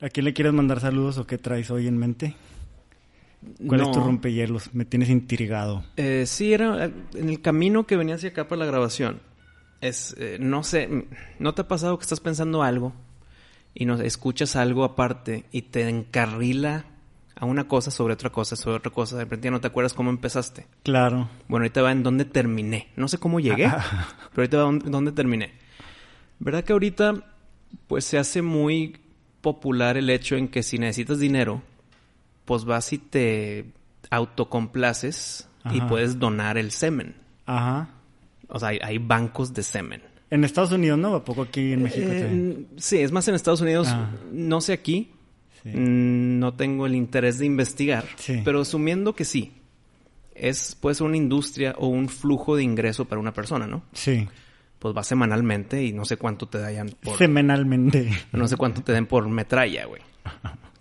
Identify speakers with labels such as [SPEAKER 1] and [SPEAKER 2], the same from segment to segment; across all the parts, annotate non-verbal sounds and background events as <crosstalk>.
[SPEAKER 1] ¿A quién le quieres mandar saludos o qué traes hoy en mente? ¿Cuál es tu rompehielos? Me tienes intrigado.
[SPEAKER 2] Eh, sí, era eh, en el camino que venía hacia acá para la grabación. Es, eh, no sé, ¿no te ha pasado que estás pensando algo y no escuchas algo aparte y te encarrila a una cosa sobre otra cosa, sobre otra cosa? De repente ya no te acuerdas cómo empezaste.
[SPEAKER 1] Claro.
[SPEAKER 2] Bueno, ahorita va en dónde terminé. No sé cómo llegué, pero ahorita va en dónde terminé. ¿Verdad que ahorita pues se hace muy popular el hecho en que si necesitas dinero, pues vas y te autocomplaces y puedes donar el semen.
[SPEAKER 1] Ajá.
[SPEAKER 2] O sea, hay, hay bancos de semen.
[SPEAKER 1] En Estados Unidos, ¿no? ¿A poco aquí en México?
[SPEAKER 2] Eh,
[SPEAKER 1] sí?
[SPEAKER 2] es más en Estados Unidos,
[SPEAKER 1] Ah.
[SPEAKER 2] no sé aquí,
[SPEAKER 1] Sí.
[SPEAKER 2] Mm, no tengo el interés de investigar,
[SPEAKER 1] Sí.
[SPEAKER 2] pero asumiendo que sí, es puede ser una industria o un flujo de ingreso para una persona, ¿no?
[SPEAKER 1] Sí.
[SPEAKER 2] Pues va semanalmente y no sé cuánto te dayan por...
[SPEAKER 1] Semanalmente.
[SPEAKER 2] No sé cuánto te den por metralla, güey.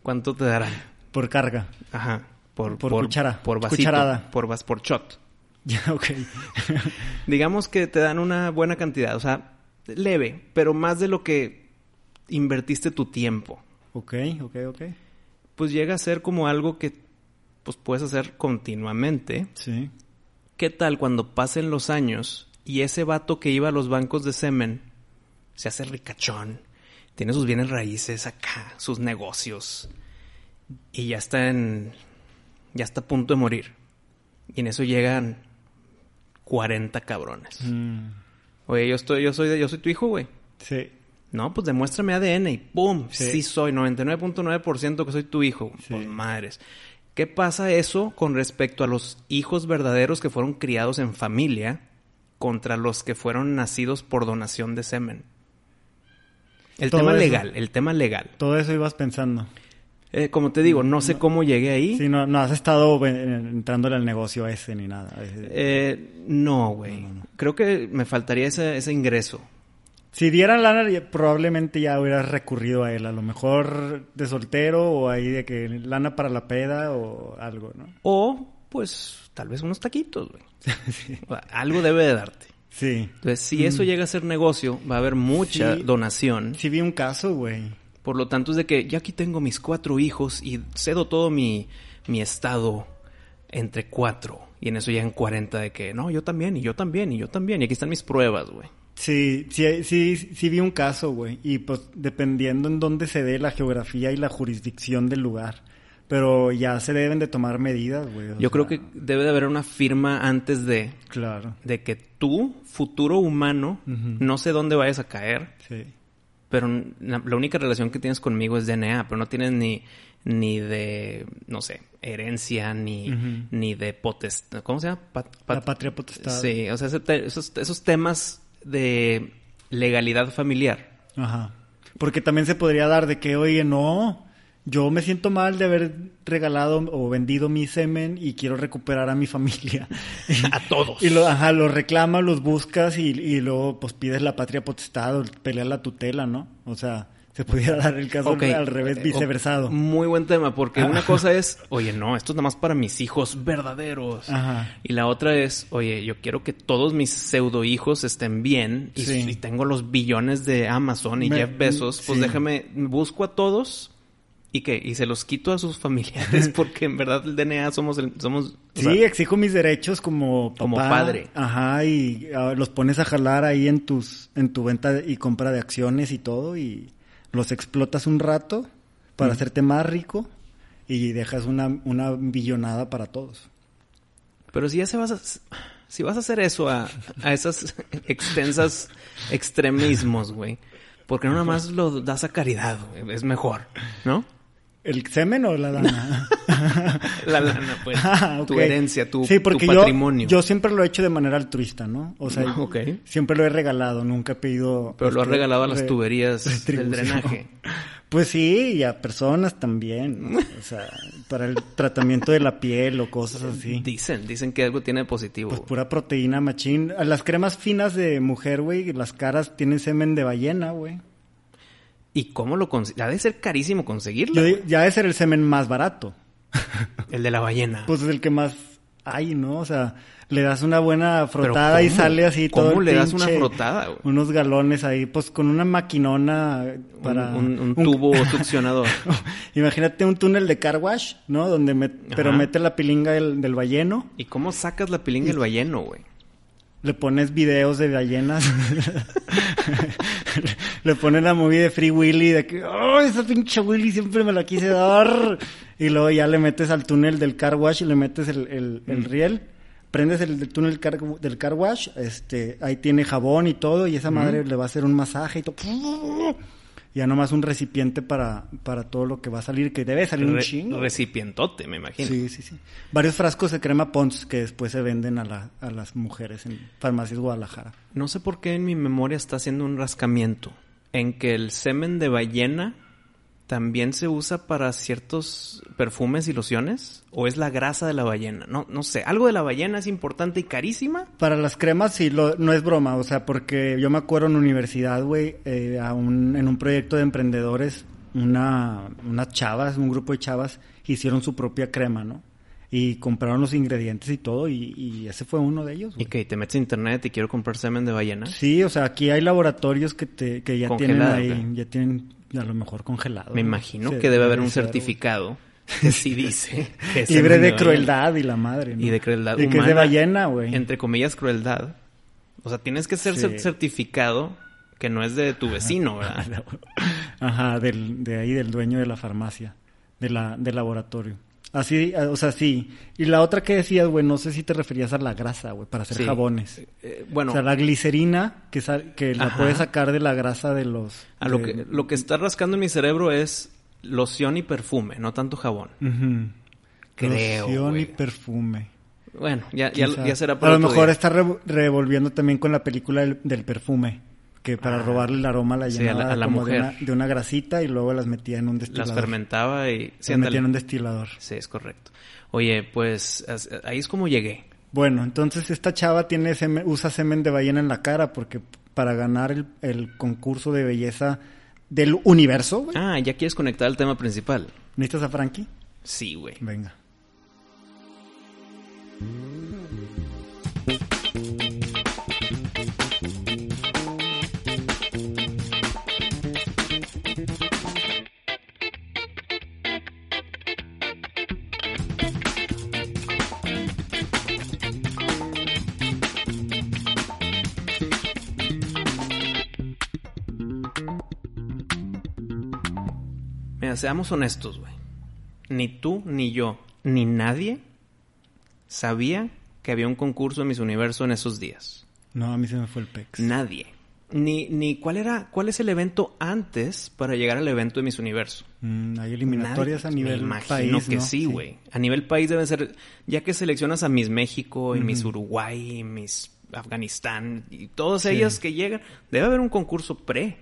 [SPEAKER 2] ¿Cuánto te darán?
[SPEAKER 1] Por carga.
[SPEAKER 2] Ajá. Por,
[SPEAKER 1] Por cuchara.
[SPEAKER 2] Por vasito.
[SPEAKER 1] Cucharada.
[SPEAKER 2] Por, vas, por shot. <laughs>
[SPEAKER 1] Ya, ok. <laughs>
[SPEAKER 2] Digamos que te dan una buena cantidad, o sea, leve, pero más de lo que invertiste tu tiempo.
[SPEAKER 1] ok, ok, ok.
[SPEAKER 2] Pues llega a ser como algo que pues puedes hacer continuamente.
[SPEAKER 1] Sí.
[SPEAKER 2] ¿Qué tal cuando pasen los años y ese vato que iba a los bancos de semen se hace ricachón, tiene sus bienes raíces acá, sus negocios y ya está en ya está a punto de morir. Y en eso llegan 40 cabrones.
[SPEAKER 1] Mm,
[SPEAKER 2] Oye, yo estoy yo soy de- yo soy tu hijo, güey.
[SPEAKER 1] sí.
[SPEAKER 2] No, pues demuéstrame ADN y ¡pum!
[SPEAKER 1] Sí.
[SPEAKER 2] Sí, soy 99.9% que soy tu hijo.
[SPEAKER 1] Sí.
[SPEAKER 2] Pues madres. ¿Qué pasa eso con respecto a los hijos verdaderos que fueron criados en familia contra los que fueron nacidos por donación de semen? El
[SPEAKER 1] Todo
[SPEAKER 2] tema
[SPEAKER 1] eso.
[SPEAKER 2] legal, el tema legal.
[SPEAKER 1] Todo eso ibas pensando.
[SPEAKER 2] Eh, como te digo, no sé cómo llegué ahí.
[SPEAKER 1] Sí, no, no has estado entrándole al negocio ese ni nada.
[SPEAKER 2] Eh, no, güey. Creo que me faltaría ese, ese ingreso.
[SPEAKER 1] Si dieran lana, probablemente ya hubieras recurrido a él. A lo mejor de soltero o ahí de que lana para la peda o algo, ¿no?
[SPEAKER 2] O, pues, tal vez unos taquitos, güey. <laughs> Algo debe de darte.
[SPEAKER 1] Sí.
[SPEAKER 2] Entonces, si eso llega a ser negocio, va a haber mucha
[SPEAKER 1] Sí.
[SPEAKER 2] donación.
[SPEAKER 1] Sí vi un caso, güey.
[SPEAKER 2] Por lo tanto, es de que ya aquí tengo mis cuatro hijos y cedo todo mi, mi estado entre cuatro. Y en eso llegan 40 de que, no, yo también, y yo también, y yo también. Y aquí están mis pruebas, güey.
[SPEAKER 1] Sí, sí, sí, sí vi un caso, güey. Y pues dependiendo en dónde se dé la geografía y la jurisdicción del lugar. Pero ya se deben de tomar medidas, güey.
[SPEAKER 2] Yo creo que debe de haber una firma antes de,
[SPEAKER 1] Claro,
[SPEAKER 2] de que tú, futuro humano, no sé dónde vayas a caer,
[SPEAKER 1] sí.
[SPEAKER 2] pero la, la única relación que tienes conmigo es DNA, pero no tienes ni, ni de, no sé, herencia, ni, ni de potestad. ¿Cómo se llama? Pat-
[SPEAKER 1] La
[SPEAKER 2] pat-
[SPEAKER 1] patria potestad.
[SPEAKER 2] Sí, o sea, te- esos, esos temas de legalidad familiar.
[SPEAKER 1] Ajá. Porque también se podría dar de que, oye, no, yo me siento mal de haber regalado o vendido mi semen y quiero recuperar a mi familia. <laughs>
[SPEAKER 2] A todos.
[SPEAKER 1] Y lo, ajá, los reclamas, los buscas y, y luego pues pides la patria potestad o peleas la tutela, ¿no? O sea, se pudiera dar el caso al revés,
[SPEAKER 2] Eh,
[SPEAKER 1] viceversado.
[SPEAKER 2] Muy buen tema, porque una cosa es, <laughs> oye, no, esto es nada más para mis hijos verdaderos.
[SPEAKER 1] Ajá.
[SPEAKER 2] Y la otra es, oye, yo quiero que todos mis pseudo hijos estén bien y,
[SPEAKER 1] Sí.
[SPEAKER 2] y tengo los billones de Amazon y
[SPEAKER 1] Me-
[SPEAKER 2] Jeff Bezos, pues
[SPEAKER 1] sí.
[SPEAKER 2] déjame, busco a todos y que y se los quito a sus familiares <laughs> porque en verdad el DNA somos el, somos o
[SPEAKER 1] Sí,
[SPEAKER 2] sea,
[SPEAKER 1] exijo mis derechos como papá.
[SPEAKER 2] Como padre.
[SPEAKER 1] Ajá, y ah, los pones a jalar ahí en tus en tu venta y compra de acciones y todo y los explotas un rato para
[SPEAKER 2] Mm.
[SPEAKER 1] hacerte más rico y dejas una, una billonada para todos.
[SPEAKER 2] pero si ya se vas a si vas a hacer eso a, a esas <laughs> extensas extremismos, güey, porque no nada más lo das a caridad, güey, es mejor, ¿no?
[SPEAKER 1] ¿El semen o la lana? <laughs>
[SPEAKER 2] La lana, pues,
[SPEAKER 1] Ah,
[SPEAKER 2] tu herencia, tu,
[SPEAKER 1] sí, porque yo-
[SPEAKER 2] patrimonio.
[SPEAKER 1] Yo, siempre lo he hecho de manera altruista, ¿no? O sea, <laughs> siempre lo he regalado, nunca he pedido...
[SPEAKER 2] Pero lo has
[SPEAKER 1] este,
[SPEAKER 2] regalado a las tuberías del drenaje. <laughs>
[SPEAKER 1] Pues sí, y a personas también, ¿no? o sea, para el tratamiento de la piel o cosas así.
[SPEAKER 2] Dicen, dicen que algo tiene de positivo.
[SPEAKER 1] Pues pura proteína machín. Las cremas finas de mujer, güey, las caras tienen semen de ballena, güey.
[SPEAKER 2] ¿Y cómo lo consigues? Ha de ser carísimo conseguirlo.
[SPEAKER 1] Yo Ya es el semen más barato. <laughs>
[SPEAKER 2] El de la ballena.
[SPEAKER 1] Pues es el que más ay, ¿no? O sea, le das una buena frotada y sale así todo.
[SPEAKER 2] ¿Cómo le das una frotada, güey?
[SPEAKER 1] Unos galones ahí, pues con una maquinona para...
[SPEAKER 2] Un, un- un tubo <laughs> succionador. <laughs>
[SPEAKER 1] Imagínate un túnel de car wash, ¿no? Donde met- pero mete la pilinga del, del balleno,
[SPEAKER 2] ¿Y cómo sacas la pilinga del balleno, güey?
[SPEAKER 1] Le pones videos de ballenas, le pones la movie de Free Willy de que, oh, esa pinche Willy siempre me la quise dar. Y luego ya le metes al túnel del car wash y le metes el, el, el riel. Prendes el, del túnel car- del car wash, este, ahí tiene jabón y todo, y esa madre le va a hacer un masaje y todo. Ya nomás un recipiente para, para todo lo que va a salir, que debe salir un chingo.
[SPEAKER 2] recipientote, me imagino.
[SPEAKER 1] Sí, sí, sí. Varios frascos de crema Pons que después se venden a, la, a las mujeres en farmacias Guadalajara.
[SPEAKER 2] No sé por qué en mi memoria está haciendo un rascamiento en que el semen de ballena también se usa para ciertos perfumes y lociones o es la grasa de la ballena. No, no sé. Algo de la ballena es importante y carísima.
[SPEAKER 1] Para las cremas sí, lo- no es broma, o sea, porque yo me acuerdo en universidad, güey, eh, un- en un proyecto de emprendedores, una, unas chavas, un grupo de chavas, hicieron su propia crema, ¿no? Y compraron los ingredientes y todo, y, y ese fue uno de ellos.
[SPEAKER 2] Y que te metes a internet y quiero comprar semen de ballena.
[SPEAKER 1] Sí, o sea, aquí hay laboratorios que, te, que ya tienen ahí, ya tienen a lo mejor congelado.
[SPEAKER 2] Me
[SPEAKER 1] ¿no?
[SPEAKER 2] imagino que debe haber un certificado que sí <laughs> dice que
[SPEAKER 1] Libre de
[SPEAKER 2] ballena.
[SPEAKER 1] crueldad y la madre, ¿no?
[SPEAKER 2] Y de crueldad
[SPEAKER 1] Y que es de
[SPEAKER 2] humana,
[SPEAKER 1] ballena, güey.
[SPEAKER 2] Entre comillas, crueldad. O sea, tienes que ser
[SPEAKER 1] Sí.
[SPEAKER 2] certificado que no es de tu vecino, ¿verdad? <laughs>
[SPEAKER 1] Ajá, del, de ahí, del dueño de la farmacia, de la, del laboratorio. Así, eh, o sea, sí. Y la otra que decías, güey, no sé si te referías a la grasa, güey, para hacer
[SPEAKER 2] Sí.
[SPEAKER 1] jabones.
[SPEAKER 2] Eh, bueno,
[SPEAKER 1] O sea, la glicerina que, que la puedes sacar de la grasa de los...
[SPEAKER 2] a lo, que, lo que está rascando en mi cerebro es loción y perfume, no tanto jabón. Creo,
[SPEAKER 1] Loción y perfume.
[SPEAKER 2] Bueno, ya, ya, ya será
[SPEAKER 1] A
[SPEAKER 2] para
[SPEAKER 1] lo
[SPEAKER 2] otro
[SPEAKER 1] mejor
[SPEAKER 2] día.
[SPEAKER 1] está revo- revolviendo también con la película del, del perfume. Que para robarle el aroma la.
[SPEAKER 2] Sí, a la-
[SPEAKER 1] llenaba
[SPEAKER 2] a la
[SPEAKER 1] como de
[SPEAKER 2] mujer.
[SPEAKER 1] una, de una grasita y luego las metía en un
[SPEAKER 2] Las
[SPEAKER 1] destilador.
[SPEAKER 2] fermentaba y... Sí,
[SPEAKER 1] Las metía en un destilador.
[SPEAKER 2] Sí, es correcto. Oye, pues ahí es como llegué.
[SPEAKER 1] Bueno, entonces esta chava tiene semen- usa semen de ballena en la cara porque para ganar el, el concurso de belleza del universo, güey.
[SPEAKER 2] Ah, ya quieres conectar al tema principal.
[SPEAKER 1] ¿Necesitas a Frankie?
[SPEAKER 2] Sí, güey.
[SPEAKER 1] Venga.
[SPEAKER 2] Mira, seamos honestos, güey. Ni tú, ni yo, ni nadie sabía que había un concurso de Miss Universo en esos días.
[SPEAKER 1] No, a mí se me fue el pex.
[SPEAKER 2] Nadie. Ni, ni cuál era, cuál es el evento antes para llegar al evento de Miss Universo.
[SPEAKER 1] Mm, hay eliminatorias
[SPEAKER 2] Nadie.
[SPEAKER 1] a nivel
[SPEAKER 2] Me imagino
[SPEAKER 1] país,
[SPEAKER 2] que
[SPEAKER 1] ¿no?
[SPEAKER 2] sí, güey. A nivel país deben ser, ya que seleccionas a Miss México y Miss Uruguay y Miss Afganistán y todas
[SPEAKER 1] Sí.
[SPEAKER 2] ellas que llegan, debe haber un concurso pre.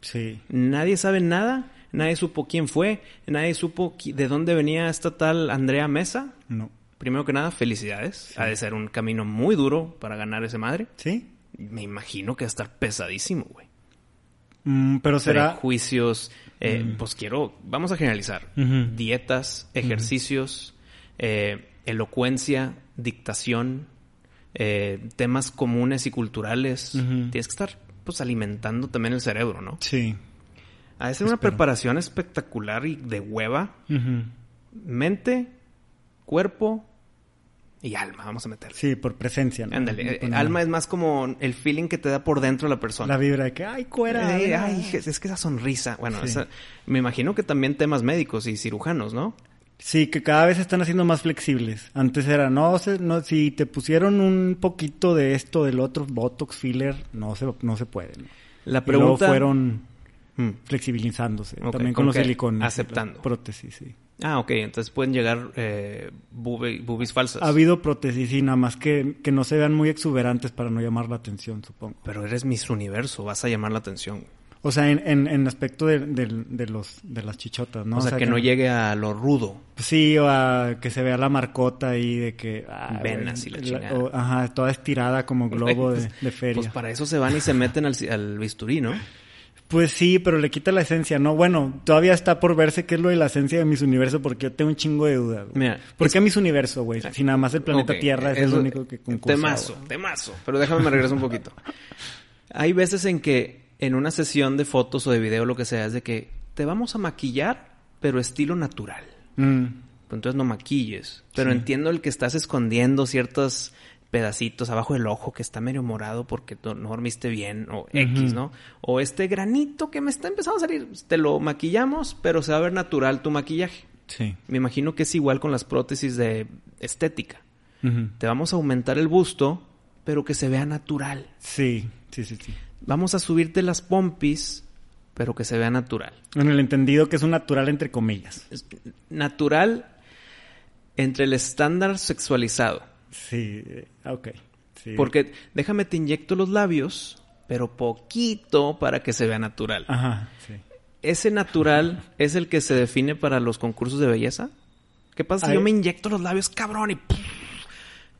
[SPEAKER 1] Sí.
[SPEAKER 2] Nadie sabe nada, nadie supo quién fue, nadie supo de dónde venía esta tal Andrea Mesa.
[SPEAKER 1] No.
[SPEAKER 2] Primero que nada, felicidades. Ha de ser un camino muy duro para ganar ese madre.
[SPEAKER 1] ¿Sí?
[SPEAKER 2] Me imagino que va a estar pesadísimo, güey.
[SPEAKER 1] Mm, pero será...
[SPEAKER 2] Prejuicios, eh, pues quiero, vamos a generalizar. Dietas, ejercicios, eh, elocuencia, dictación, eh, temas comunes y culturales.
[SPEAKER 1] Ujú.
[SPEAKER 2] Tienes que estar pues alimentando también el cerebro, ¿no?
[SPEAKER 1] Sí.
[SPEAKER 2] Ha de ser una preparación espectacular y de hueva. Mente, cuerpo y alma, vamos a meter.
[SPEAKER 1] Sí, por presencia, ¿no?
[SPEAKER 2] Ándale, eh, alma es más como el feeling que te da por dentro la persona.
[SPEAKER 1] La vibra de que, ay, cuera.
[SPEAKER 2] Eh,
[SPEAKER 1] ah".
[SPEAKER 2] ay, es que esa sonrisa. Bueno,
[SPEAKER 1] Sí.
[SPEAKER 2] esa- me imagino que también temas médicos y cirujanos, ¿no?
[SPEAKER 1] Sí, que cada vez se están haciendo más flexibles. Antes era, no, se- no si te pusieron un poquito de esto, del otro, Botox, filler, no se, no se puede.
[SPEAKER 2] La
[SPEAKER 1] Y luego
[SPEAKER 2] pregunta...
[SPEAKER 1] fueron
[SPEAKER 2] Mm.
[SPEAKER 1] flexibilizándose. También
[SPEAKER 2] ¿con
[SPEAKER 1] los silicones.
[SPEAKER 2] Aceptando.
[SPEAKER 1] Prótesis, sí.
[SPEAKER 2] Ah, ok. Entonces pueden llegar eh, boobies falsas.
[SPEAKER 1] Ha habido prótesis, sí, nada más que, que no se vean muy exuberantes para no llamar la atención, supongo.
[SPEAKER 2] Pero eres Miss Universo, vas a llamar la atención.
[SPEAKER 1] O sea, en, en, en aspecto de, de- de los, de las chichotas, ¿no?
[SPEAKER 2] o, sea, que, no llegue a lo rudo.
[SPEAKER 1] Sí, o a que se vea la marcota ahí de que... ah,
[SPEAKER 2] Venas y la chingada.
[SPEAKER 1] o- ajá, toda estirada como <laughs> globo de, de feria.
[SPEAKER 2] Pues para eso se van y se meten al, al bisturí, ¿no?
[SPEAKER 1] Pues sí, pero le quita la esencia, ¿no? Bueno, todavía está por verse qué es lo de la esencia de Miss Universo, porque yo tengo un chingo de dudas.
[SPEAKER 2] Mira,
[SPEAKER 1] ¿Por
[SPEAKER 2] es-
[SPEAKER 1] qué Miss Universo, güey? Si nada más el planeta Tierra es el único que concursa.
[SPEAKER 2] Temazo, temazo. Pero déjame me regreso un poquito. <laughs> Hay veces en que en una sesión de fotos o de video, lo que sea, es de que te vamos a maquillar, pero estilo natural.
[SPEAKER 1] Mm,
[SPEAKER 2] Pues Entonces no maquilles. Pero
[SPEAKER 1] Sí.
[SPEAKER 2] entiendo el que estás escondiendo ciertos pedacitos abajo del ojo que está medio morado porque no dormiste bien o X. ¿no? O este granito que me está empezando a salir, te lo maquillamos, pero se va a ver natural tu maquillaje.
[SPEAKER 1] sí.
[SPEAKER 2] Me imagino que es igual con las prótesis de estética. Te vamos a aumentar el busto, pero que se vea natural.
[SPEAKER 1] Sí, sí, sí, sí.
[SPEAKER 2] Vamos a subirte las pompis, pero que se vea natural.
[SPEAKER 1] En el entendido que es un natural entre comillas.
[SPEAKER 2] Es natural entre el estándar sexualizado.
[SPEAKER 1] Sí, eh, ok. Sí.
[SPEAKER 2] Porque déjame te inyecto los labios, pero poquito para que se vea natural.
[SPEAKER 1] Ajá, sí.
[SPEAKER 2] ¿Ese natural <laughs> es el que se define para los concursos de belleza? ¿Qué pasa si
[SPEAKER 1] Ay.
[SPEAKER 2] yo me inyecto los labios, cabrón, y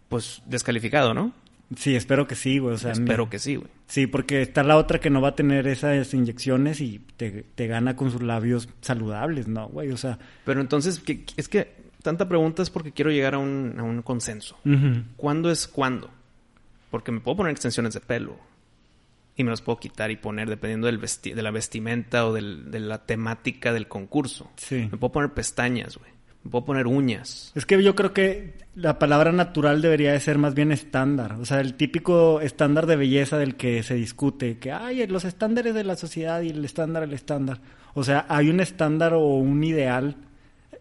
[SPEAKER 2] pues descalificado, ¿no?
[SPEAKER 1] Sí, espero que sí, güey. O sea,
[SPEAKER 2] Espero
[SPEAKER 1] me-
[SPEAKER 2] que sí, güey.
[SPEAKER 1] Sí, porque está la otra que no va a tener esas inyecciones y te, te gana con sus labios saludables, ¿no, güey? O sea...
[SPEAKER 2] Pero entonces, ¿qué- es que tanta pregunta es porque quiero llegar a un, a un consenso. ¿Cuándo es cuándo? Porque me puedo poner extensiones de pelo. Y me las puedo quitar y poner dependiendo del vesti- de la vestimenta o del- de la temática del concurso.
[SPEAKER 1] Sí.
[SPEAKER 2] Me puedo poner pestañas, güey. Me puedo poner uñas.
[SPEAKER 1] Es que yo creo que la palabra natural debería de ser más bien estándar. O sea, el típico estándar de belleza del que se discute. Que, ay, los estándares de la sociedad y el estándar, el estándar. O sea, hay un estándar o un ideal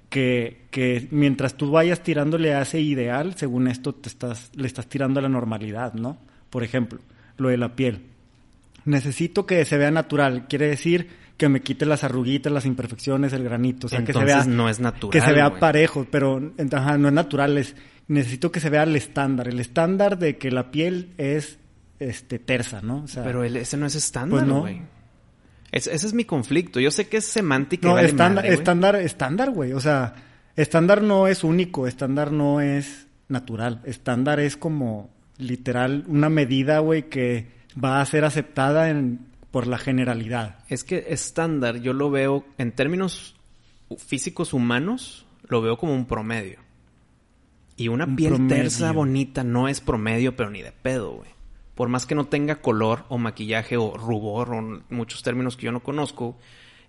[SPEAKER 1] que, que mientras tú vayas tirándole a ese ideal, según esto te estás, le estás tirando a la normalidad, ¿no? Por ejemplo, lo de la piel. Necesito que se vea natural. Quiere decir que me quite las arruguitas, las imperfecciones, el granito. O sea, que se
[SPEAKER 2] Entonces
[SPEAKER 1] vea
[SPEAKER 2] no es natural.
[SPEAKER 1] que se vea
[SPEAKER 2] güey.
[SPEAKER 1] parejo, pero ajá, no es natural, es necesito que se vea el estándar, el estándar de que la piel es este tersa, ¿no? O sea,
[SPEAKER 2] Pero el- ese no es estándar,
[SPEAKER 1] Pues no.
[SPEAKER 2] Es- ese es mi conflicto. Yo sé que es semántica.
[SPEAKER 1] no,
[SPEAKER 2] vale
[SPEAKER 1] estándar,
[SPEAKER 2] madre, güey.
[SPEAKER 1] estándar, estándar, güey, o sea, estándar no es único, estándar no es natural, estándar es como literal una medida, güey, que va a ser aceptada en, por la generalidad.
[SPEAKER 2] Es que estándar yo lo veo en términos físicos humanos, lo veo como un promedio. Y una
[SPEAKER 1] Un
[SPEAKER 2] piel
[SPEAKER 1] promedio.
[SPEAKER 2] tersa bonita no es promedio, pero ni de pedo, güey. Por más que no tenga color o maquillaje o rubor o muchos términos que yo no conozco,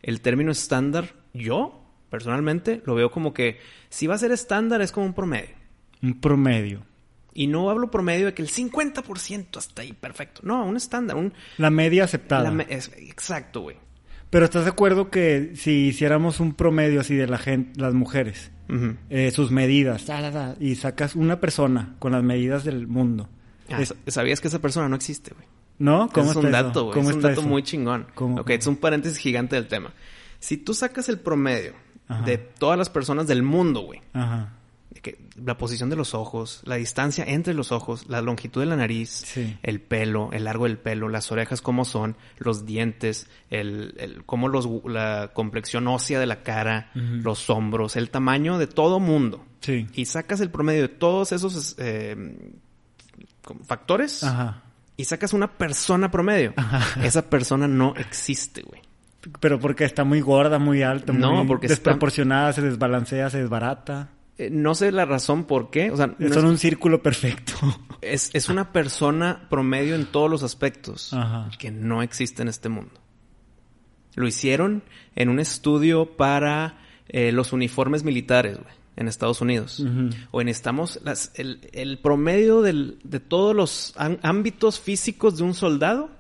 [SPEAKER 2] el término estándar, yo personalmente lo veo como que si va a ser estándar es como un promedio.
[SPEAKER 1] Un promedio.
[SPEAKER 2] Y no hablo promedio de que el 50% hasta ahí, perfecto. No, un estándar, un...
[SPEAKER 1] La media aceptada.
[SPEAKER 2] la me- es- exacto, güey.
[SPEAKER 1] Pero ¿estás de acuerdo que si hiciéramos un promedio así de la gente, las mujeres, eh, sus medidas, y sacas una persona con las medidas del mundo.
[SPEAKER 2] Ah,
[SPEAKER 1] Es-
[SPEAKER 2] ¿Sabías que esa persona no existe, güey?
[SPEAKER 1] ¿No?
[SPEAKER 2] Ese es un
[SPEAKER 1] está
[SPEAKER 2] dato, güey.
[SPEAKER 1] ¿Cómo
[SPEAKER 2] Es un dato
[SPEAKER 1] eso?
[SPEAKER 2] muy chingón.
[SPEAKER 1] ¿Cómo,
[SPEAKER 2] ok,
[SPEAKER 1] cómo?
[SPEAKER 2] es un paréntesis gigante del tema. Si tú sacas el promedio
[SPEAKER 1] Ajá.
[SPEAKER 2] de todas las personas del mundo, güey,
[SPEAKER 1] Ajá.
[SPEAKER 2] de que la posición de los ojos, la distancia entre los ojos, la longitud de la nariz,
[SPEAKER 1] Sí.
[SPEAKER 2] el pelo, el largo del pelo, las orejas cómo son, los dientes, el, el cómo los la complexión ósea de la cara, los hombros, el tamaño de todo mundo.
[SPEAKER 1] Sí.
[SPEAKER 2] Y sacas el promedio de todos esos eh, factores
[SPEAKER 1] Ajá.
[SPEAKER 2] y sacas una persona promedio.
[SPEAKER 1] Ajá.
[SPEAKER 2] Esa persona no existe, güey.
[SPEAKER 1] Pero porque está muy gorda, muy alta,
[SPEAKER 2] No,
[SPEAKER 1] muy
[SPEAKER 2] porque está-
[SPEAKER 1] desproporcionada, se desbalancea, se desbarata.
[SPEAKER 2] Eh, no sé la razón por qué. O sea, no
[SPEAKER 1] Son
[SPEAKER 2] es,
[SPEAKER 1] un círculo perfecto. <laughs>
[SPEAKER 2] es- es una persona promedio en todos los aspectos
[SPEAKER 1] Ajá.
[SPEAKER 2] que no existe en este mundo. Lo hicieron en un estudio para eh, los uniformes militares, güey, en Estados Unidos. O en estamos las, el, el promedio del- de todos los ámbitos físicos de un soldado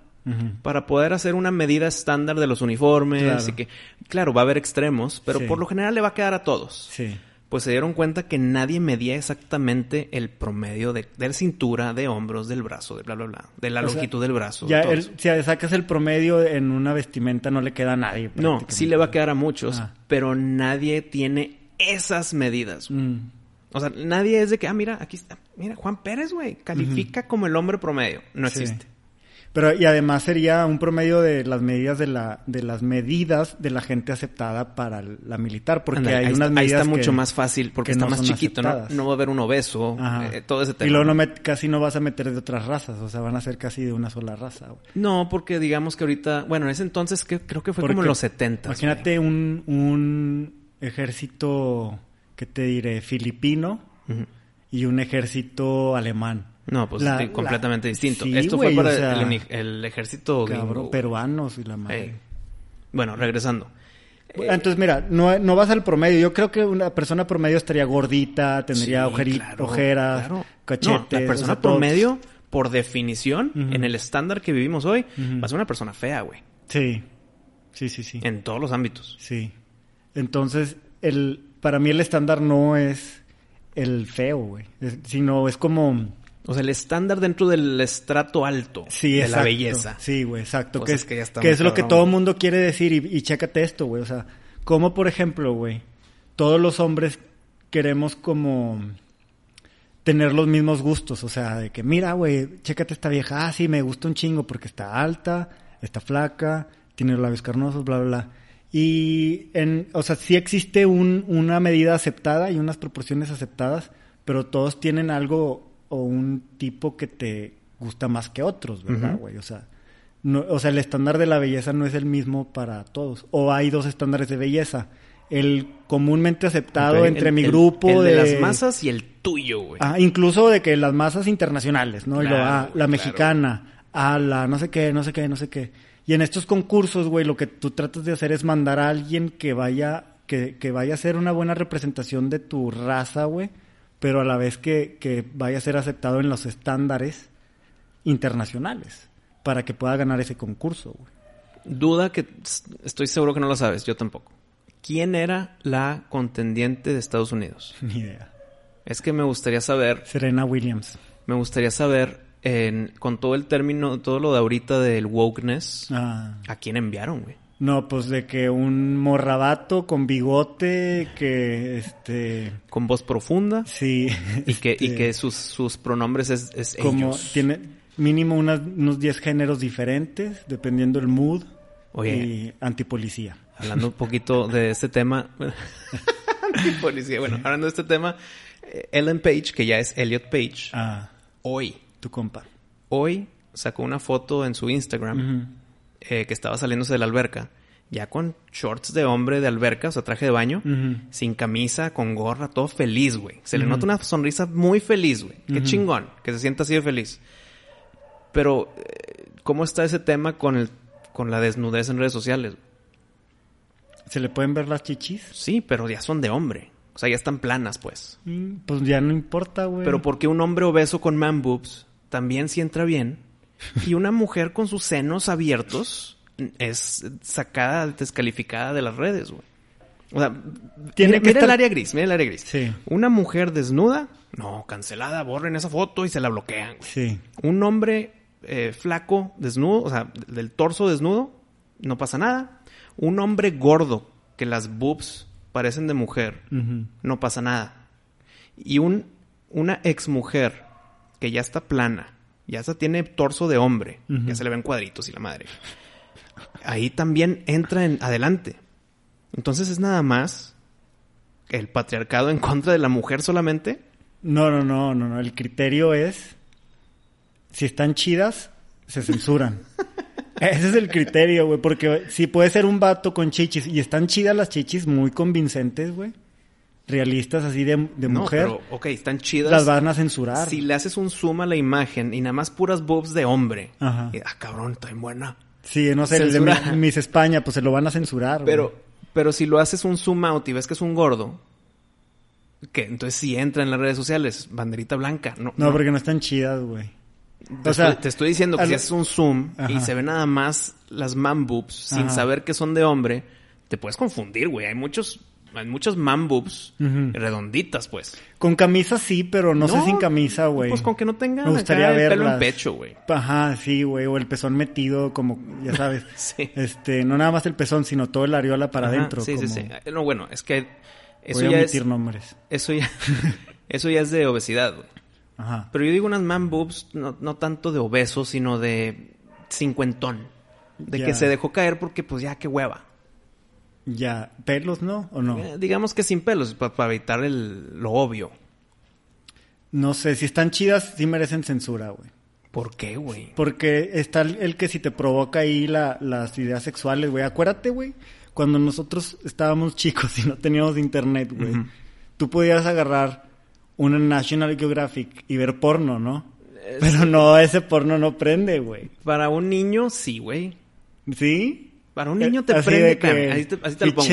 [SPEAKER 2] para poder hacer una medida estándar de los uniformes
[SPEAKER 1] Claro.
[SPEAKER 2] que claro va a haber extremos pero
[SPEAKER 1] Sí.
[SPEAKER 2] por lo general le va a quedar a todos
[SPEAKER 1] Sí.
[SPEAKER 2] pues se dieron cuenta que nadie medía exactamente el promedio de, de cintura de hombros del brazo de bla bla bla de la
[SPEAKER 1] O sea,
[SPEAKER 2] longitud del brazo
[SPEAKER 1] Ya el- si sacas el promedio en una vestimenta no le queda a nadie.
[SPEAKER 2] no sí le va a quedar a muchos
[SPEAKER 1] Ah.
[SPEAKER 2] pero nadie tiene esas medidas.
[SPEAKER 1] Mm.
[SPEAKER 2] o sea nadie es de que ah mira aquí está mira Juan Pérez güey califica como el hombre promedio no
[SPEAKER 1] Sí.
[SPEAKER 2] existe
[SPEAKER 1] Pero y además sería un promedio de las medidas de la de las medidas de la gente aceptada para la militar, porque hay
[SPEAKER 2] ahí,
[SPEAKER 1] unas
[SPEAKER 2] está, ahí
[SPEAKER 1] medidas
[SPEAKER 2] está mucho más fácil porque
[SPEAKER 1] que
[SPEAKER 2] está
[SPEAKER 1] no
[SPEAKER 2] más chiquito, ¿no? No va a haber un obeso, eh, todo ese tema.
[SPEAKER 1] Y luego no casi no vas a meter de otras razas, o sea, van a ser casi de una sola raza. güey.
[SPEAKER 2] No, porque digamos que ahorita, bueno, en ese entonces que, creo que fue como en los 70.
[SPEAKER 1] Imagínate un, un ejército, ¿qué te diré? Filipino y un ejército alemán.
[SPEAKER 2] No, pues
[SPEAKER 1] La-
[SPEAKER 2] completamente
[SPEAKER 1] la-
[SPEAKER 2] distinto.
[SPEAKER 1] sí,
[SPEAKER 2] Esto fue para
[SPEAKER 1] o sea,
[SPEAKER 2] el, ejército
[SPEAKER 1] Cabrón,
[SPEAKER 2] gringo.
[SPEAKER 1] peruanos y la madre.
[SPEAKER 2] Ey. Bueno, regresando.
[SPEAKER 1] Bueno, Entonces, mira, no, no vas al promedio. Yo creo que una persona promedio estaría gordita, tendría
[SPEAKER 2] Sí,
[SPEAKER 1] ojeri-
[SPEAKER 2] claro,
[SPEAKER 1] ojeras,
[SPEAKER 2] claro.
[SPEAKER 1] cachetes.
[SPEAKER 2] No, la
[SPEAKER 1] o
[SPEAKER 2] persona
[SPEAKER 1] todo-
[SPEAKER 2] promedio, por definición, en el estándar que vivimos hoy, va a ser una persona fea, güey.
[SPEAKER 1] Sí, sí, sí, sí.
[SPEAKER 2] En todos los ámbitos.
[SPEAKER 1] Sí. Entonces, el, para mí el estándar no es el feo, güey. Es- Sino es como...
[SPEAKER 2] O sea, el estándar dentro del estrato alto
[SPEAKER 1] Sí,
[SPEAKER 2] de
[SPEAKER 1] exacto.
[SPEAKER 2] la belleza.
[SPEAKER 1] Sí, güey, exacto.
[SPEAKER 2] Pues
[SPEAKER 1] que
[SPEAKER 2] es que ya está
[SPEAKER 1] que es lo que todo el mundo quiere decir. Y, y chécate esto, güey. O sea, como por ejemplo, güey, todos los hombres queremos como tener los mismos gustos. O sea, de que, mira, güey, chécate esta vieja. Ah, sí, me gusta un chingo porque está alta, está flaca, tiene los labios carnosos, bla, bla, bla. Y, en, o sea, sí existe un, una medida aceptada y unas proporciones aceptadas, pero todos tienen algo o un tipo que te gusta más que otros, ¿verdad, güey? O sea, no, o sea, el estándar de la belleza no es el mismo para todos. O hay dos estándares de belleza. El comúnmente aceptado entre
[SPEAKER 2] el-
[SPEAKER 1] mi grupo
[SPEAKER 2] el de,
[SPEAKER 1] de
[SPEAKER 2] las masas y el tuyo, güey.
[SPEAKER 1] Ah, incluso de que las masas internacionales, ¿no? y lo, ah, la
[SPEAKER 2] claro.
[SPEAKER 1] mexicana, a la no sé qué, no sé qué, no sé qué. Y en estos concursos, güey, lo que tú tratas de hacer es mandar a alguien que vaya, que, que vaya a ser una buena representación de tu raza, güey, pero a la vez que, que vaya a ser aceptado en los estándares internacionales para que pueda ganar ese concurso, güey.
[SPEAKER 2] Duda que estoy seguro que no lo sabes, yo tampoco. ¿Quién era la contendiente de Estados Unidos? <laughs>
[SPEAKER 1] Ni idea.
[SPEAKER 2] Es que me gustaría saber,
[SPEAKER 1] Serena Williams.
[SPEAKER 2] me gustaría saber, en, con todo el término, todo lo de ahorita del wokeness,
[SPEAKER 1] Ah.
[SPEAKER 2] ¿a quién enviaron, güey?
[SPEAKER 1] No, pues de que un morrabato con bigote que, este...
[SPEAKER 2] Con voz profunda
[SPEAKER 1] Sí.
[SPEAKER 2] y que, y
[SPEAKER 1] este,
[SPEAKER 2] que sus, sus pronombres es, es
[SPEAKER 1] como
[SPEAKER 2] ellos.
[SPEAKER 1] tiene mínimo unas- unos 10 géneros diferentes, dependiendo el mood.
[SPEAKER 2] Oye.
[SPEAKER 1] Y antipolicía.
[SPEAKER 2] Hablando un poquito de este tema. <laughs> Policía. Bueno, hablando de este tema, eh, Ellen Page, que ya es Elliot Page,
[SPEAKER 1] Ah,
[SPEAKER 2] hoy,
[SPEAKER 1] tu compa.
[SPEAKER 2] hoy sacó una foto en su Instagram eh, que estaba saliéndose de la alberca, ya con shorts de hombre de alberca, o sea, traje de baño, sin camisa, con gorra, todo feliz, güey. Se le nota una sonrisa muy feliz, güey. Qué chingón, que se sienta así de feliz. Pero, eh, ¿cómo está ese tema con el con la desnudez en redes sociales?
[SPEAKER 1] ¿Se le pueden ver las chichis?
[SPEAKER 2] Sí, pero ya son de hombre. O sea, ya están planas, pues.
[SPEAKER 1] Mm, Pues ya no importa, güey.
[SPEAKER 2] Pero porque un hombre obeso con man boobs también sí entra bien. Y una mujer con sus senos abiertos es sacada, descalificada de las redes, güey. O sea,
[SPEAKER 1] Tiene
[SPEAKER 2] mira,
[SPEAKER 1] que
[SPEAKER 2] mira el área gris, mira el área gris.
[SPEAKER 1] Sí.
[SPEAKER 2] Una mujer desnuda, no, cancelada, borren esa foto y se la bloquean, güey.
[SPEAKER 1] Sí.
[SPEAKER 2] Un hombre eh, flaco, desnudo, o sea, del torso desnudo, no pasa nada. Un hombre gordo, que las boobs parecen de mujer, no pasa nada. Y un, una ex mujer que ya está plana, ya hasta tiene torso de hombre,
[SPEAKER 1] Ujú.
[SPEAKER 2] ya se le ven cuadritos y la madre. Ahí también entra en adelante. Entonces es nada más el patriarcado en contra de la mujer solamente.
[SPEAKER 1] No, no, no, no, no. El criterio es... Si están chidas, se censuran. <laughs> Ese es el criterio, güey. Porque si puede ser un vato con chichis y están chidas las chichis muy convincentes, güey. Realistas así de, de
[SPEAKER 2] No,
[SPEAKER 1] mujer.
[SPEAKER 2] pero, ok, están chidas.
[SPEAKER 1] las van a censurar.
[SPEAKER 2] Si le haces un zoom a la imagen y nada más puras boobs de hombre.
[SPEAKER 1] Ajá.
[SPEAKER 2] y, ah, cabrón, está bien buena.
[SPEAKER 1] Sí, no sé, el de Miss España, pues se lo van a censurar. güey.
[SPEAKER 2] Pero, pero si lo haces un zoom out y ves que es un gordo, que entonces sí entra en las redes sociales, banderita blanca. No,
[SPEAKER 1] No, porque no están chidas, güey.
[SPEAKER 2] Te,
[SPEAKER 1] o sea,
[SPEAKER 2] estoy, te estoy diciendo que
[SPEAKER 1] al-
[SPEAKER 2] si haces un zoom y se ve nada más las man boobs sin saber que son de hombre, te puedes confundir, güey. Hay muchos, hay muchos man boobs redonditas, pues.
[SPEAKER 1] Con camisa sí, pero no, sé sin camisa, güey.
[SPEAKER 2] Pues con que no tenga
[SPEAKER 1] Me gustaría
[SPEAKER 2] acá el pelo en pecho, güey.
[SPEAKER 1] Ajá, sí, güey. O el pezón metido, como, ya sabes. <laughs>
[SPEAKER 2] Sí.
[SPEAKER 1] Este, no nada más el pezón, sino todo el areola para adentro.
[SPEAKER 2] Sí, sí,
[SPEAKER 1] como-
[SPEAKER 2] sí. Eh, No, bueno, es que eso
[SPEAKER 1] Voy a
[SPEAKER 2] ya es,
[SPEAKER 1] omitir nombres.
[SPEAKER 2] eso ya, <laughs> <laughs> eso ya es de obesidad, güey.
[SPEAKER 1] Ajá.
[SPEAKER 2] Pero yo digo unas man boobs, no, no tanto de obeso, sino de cincuentón. De que se dejó caer porque, pues ya, qué hueva.
[SPEAKER 1] Ya, pelos, ¿no? ¿O no?
[SPEAKER 2] Eh, digamos que sin pelos, para evitar el, lo obvio.
[SPEAKER 1] No sé, si están chidas, sí merecen censura, güey.
[SPEAKER 2] ¿Por qué, güey?
[SPEAKER 1] Porque está el, que si te provoca ahí la- las ideas sexuales, güey. Acuérdate, güey, cuando nosotros estábamos chicos y no teníamos internet, güey.
[SPEAKER 2] Ujú.
[SPEAKER 1] Tú podías agarrar una National Geographic y ver porno, ¿no? Pero no, ese porno no prende, güey.
[SPEAKER 2] Para un niño, sí, güey.
[SPEAKER 1] ¿Sí?
[SPEAKER 2] Para un niño te
[SPEAKER 1] Así
[SPEAKER 2] prende,
[SPEAKER 1] de que
[SPEAKER 2] espérame, así te, así te lo pongo.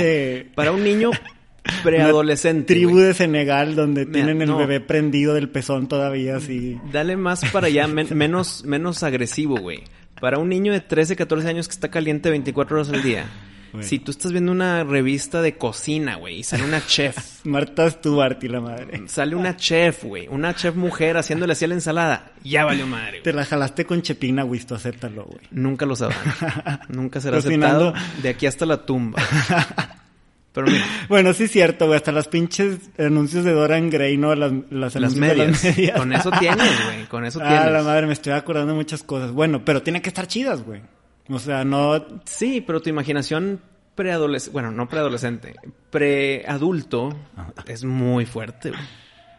[SPEAKER 2] Para un niño <laughs> preadolescente.
[SPEAKER 1] Tribu de Senegal donde
[SPEAKER 2] Mira,
[SPEAKER 1] tienen el
[SPEAKER 2] no.
[SPEAKER 1] bebé prendido del pezón todavía así.
[SPEAKER 2] Dale más para allá, men- <laughs> menos, menos agresivo, güey. Para un niño de 13, 14 años que está caliente 24 horas al día.
[SPEAKER 1] Güey.
[SPEAKER 2] Si tú estás viendo una revista de cocina, güey, y sale una <laughs> chef.
[SPEAKER 1] Marta Stewart y la madre.
[SPEAKER 2] Sale una chef, güey. Una chef mujer haciéndole así a la ensalada. Ya valió madre,
[SPEAKER 1] Te
[SPEAKER 2] güey.
[SPEAKER 1] la jalaste con Chepina, güey, tú acéptalo, güey.
[SPEAKER 2] Nunca lo sabrán. <laughs> Nunca será
[SPEAKER 1] Cocinando.
[SPEAKER 2] aceptado de aquí hasta la tumba. <laughs> Pero mira,
[SPEAKER 1] Bueno, sí es cierto, güey. Hasta las pinches anuncios de Dorian Gray, ¿no? Las, las,
[SPEAKER 2] las medias.
[SPEAKER 1] las medias.
[SPEAKER 2] Con eso tienes, güey. Con eso
[SPEAKER 1] Ah,
[SPEAKER 2] tienes.
[SPEAKER 1] la madre, me estoy acordando de muchas cosas. Bueno, pero tienen que estar chidas, güey. O sea, no...
[SPEAKER 2] Sí, pero tu imaginación preadolescente, bueno, no preadolescente, preadulto es muy fuerte. güey.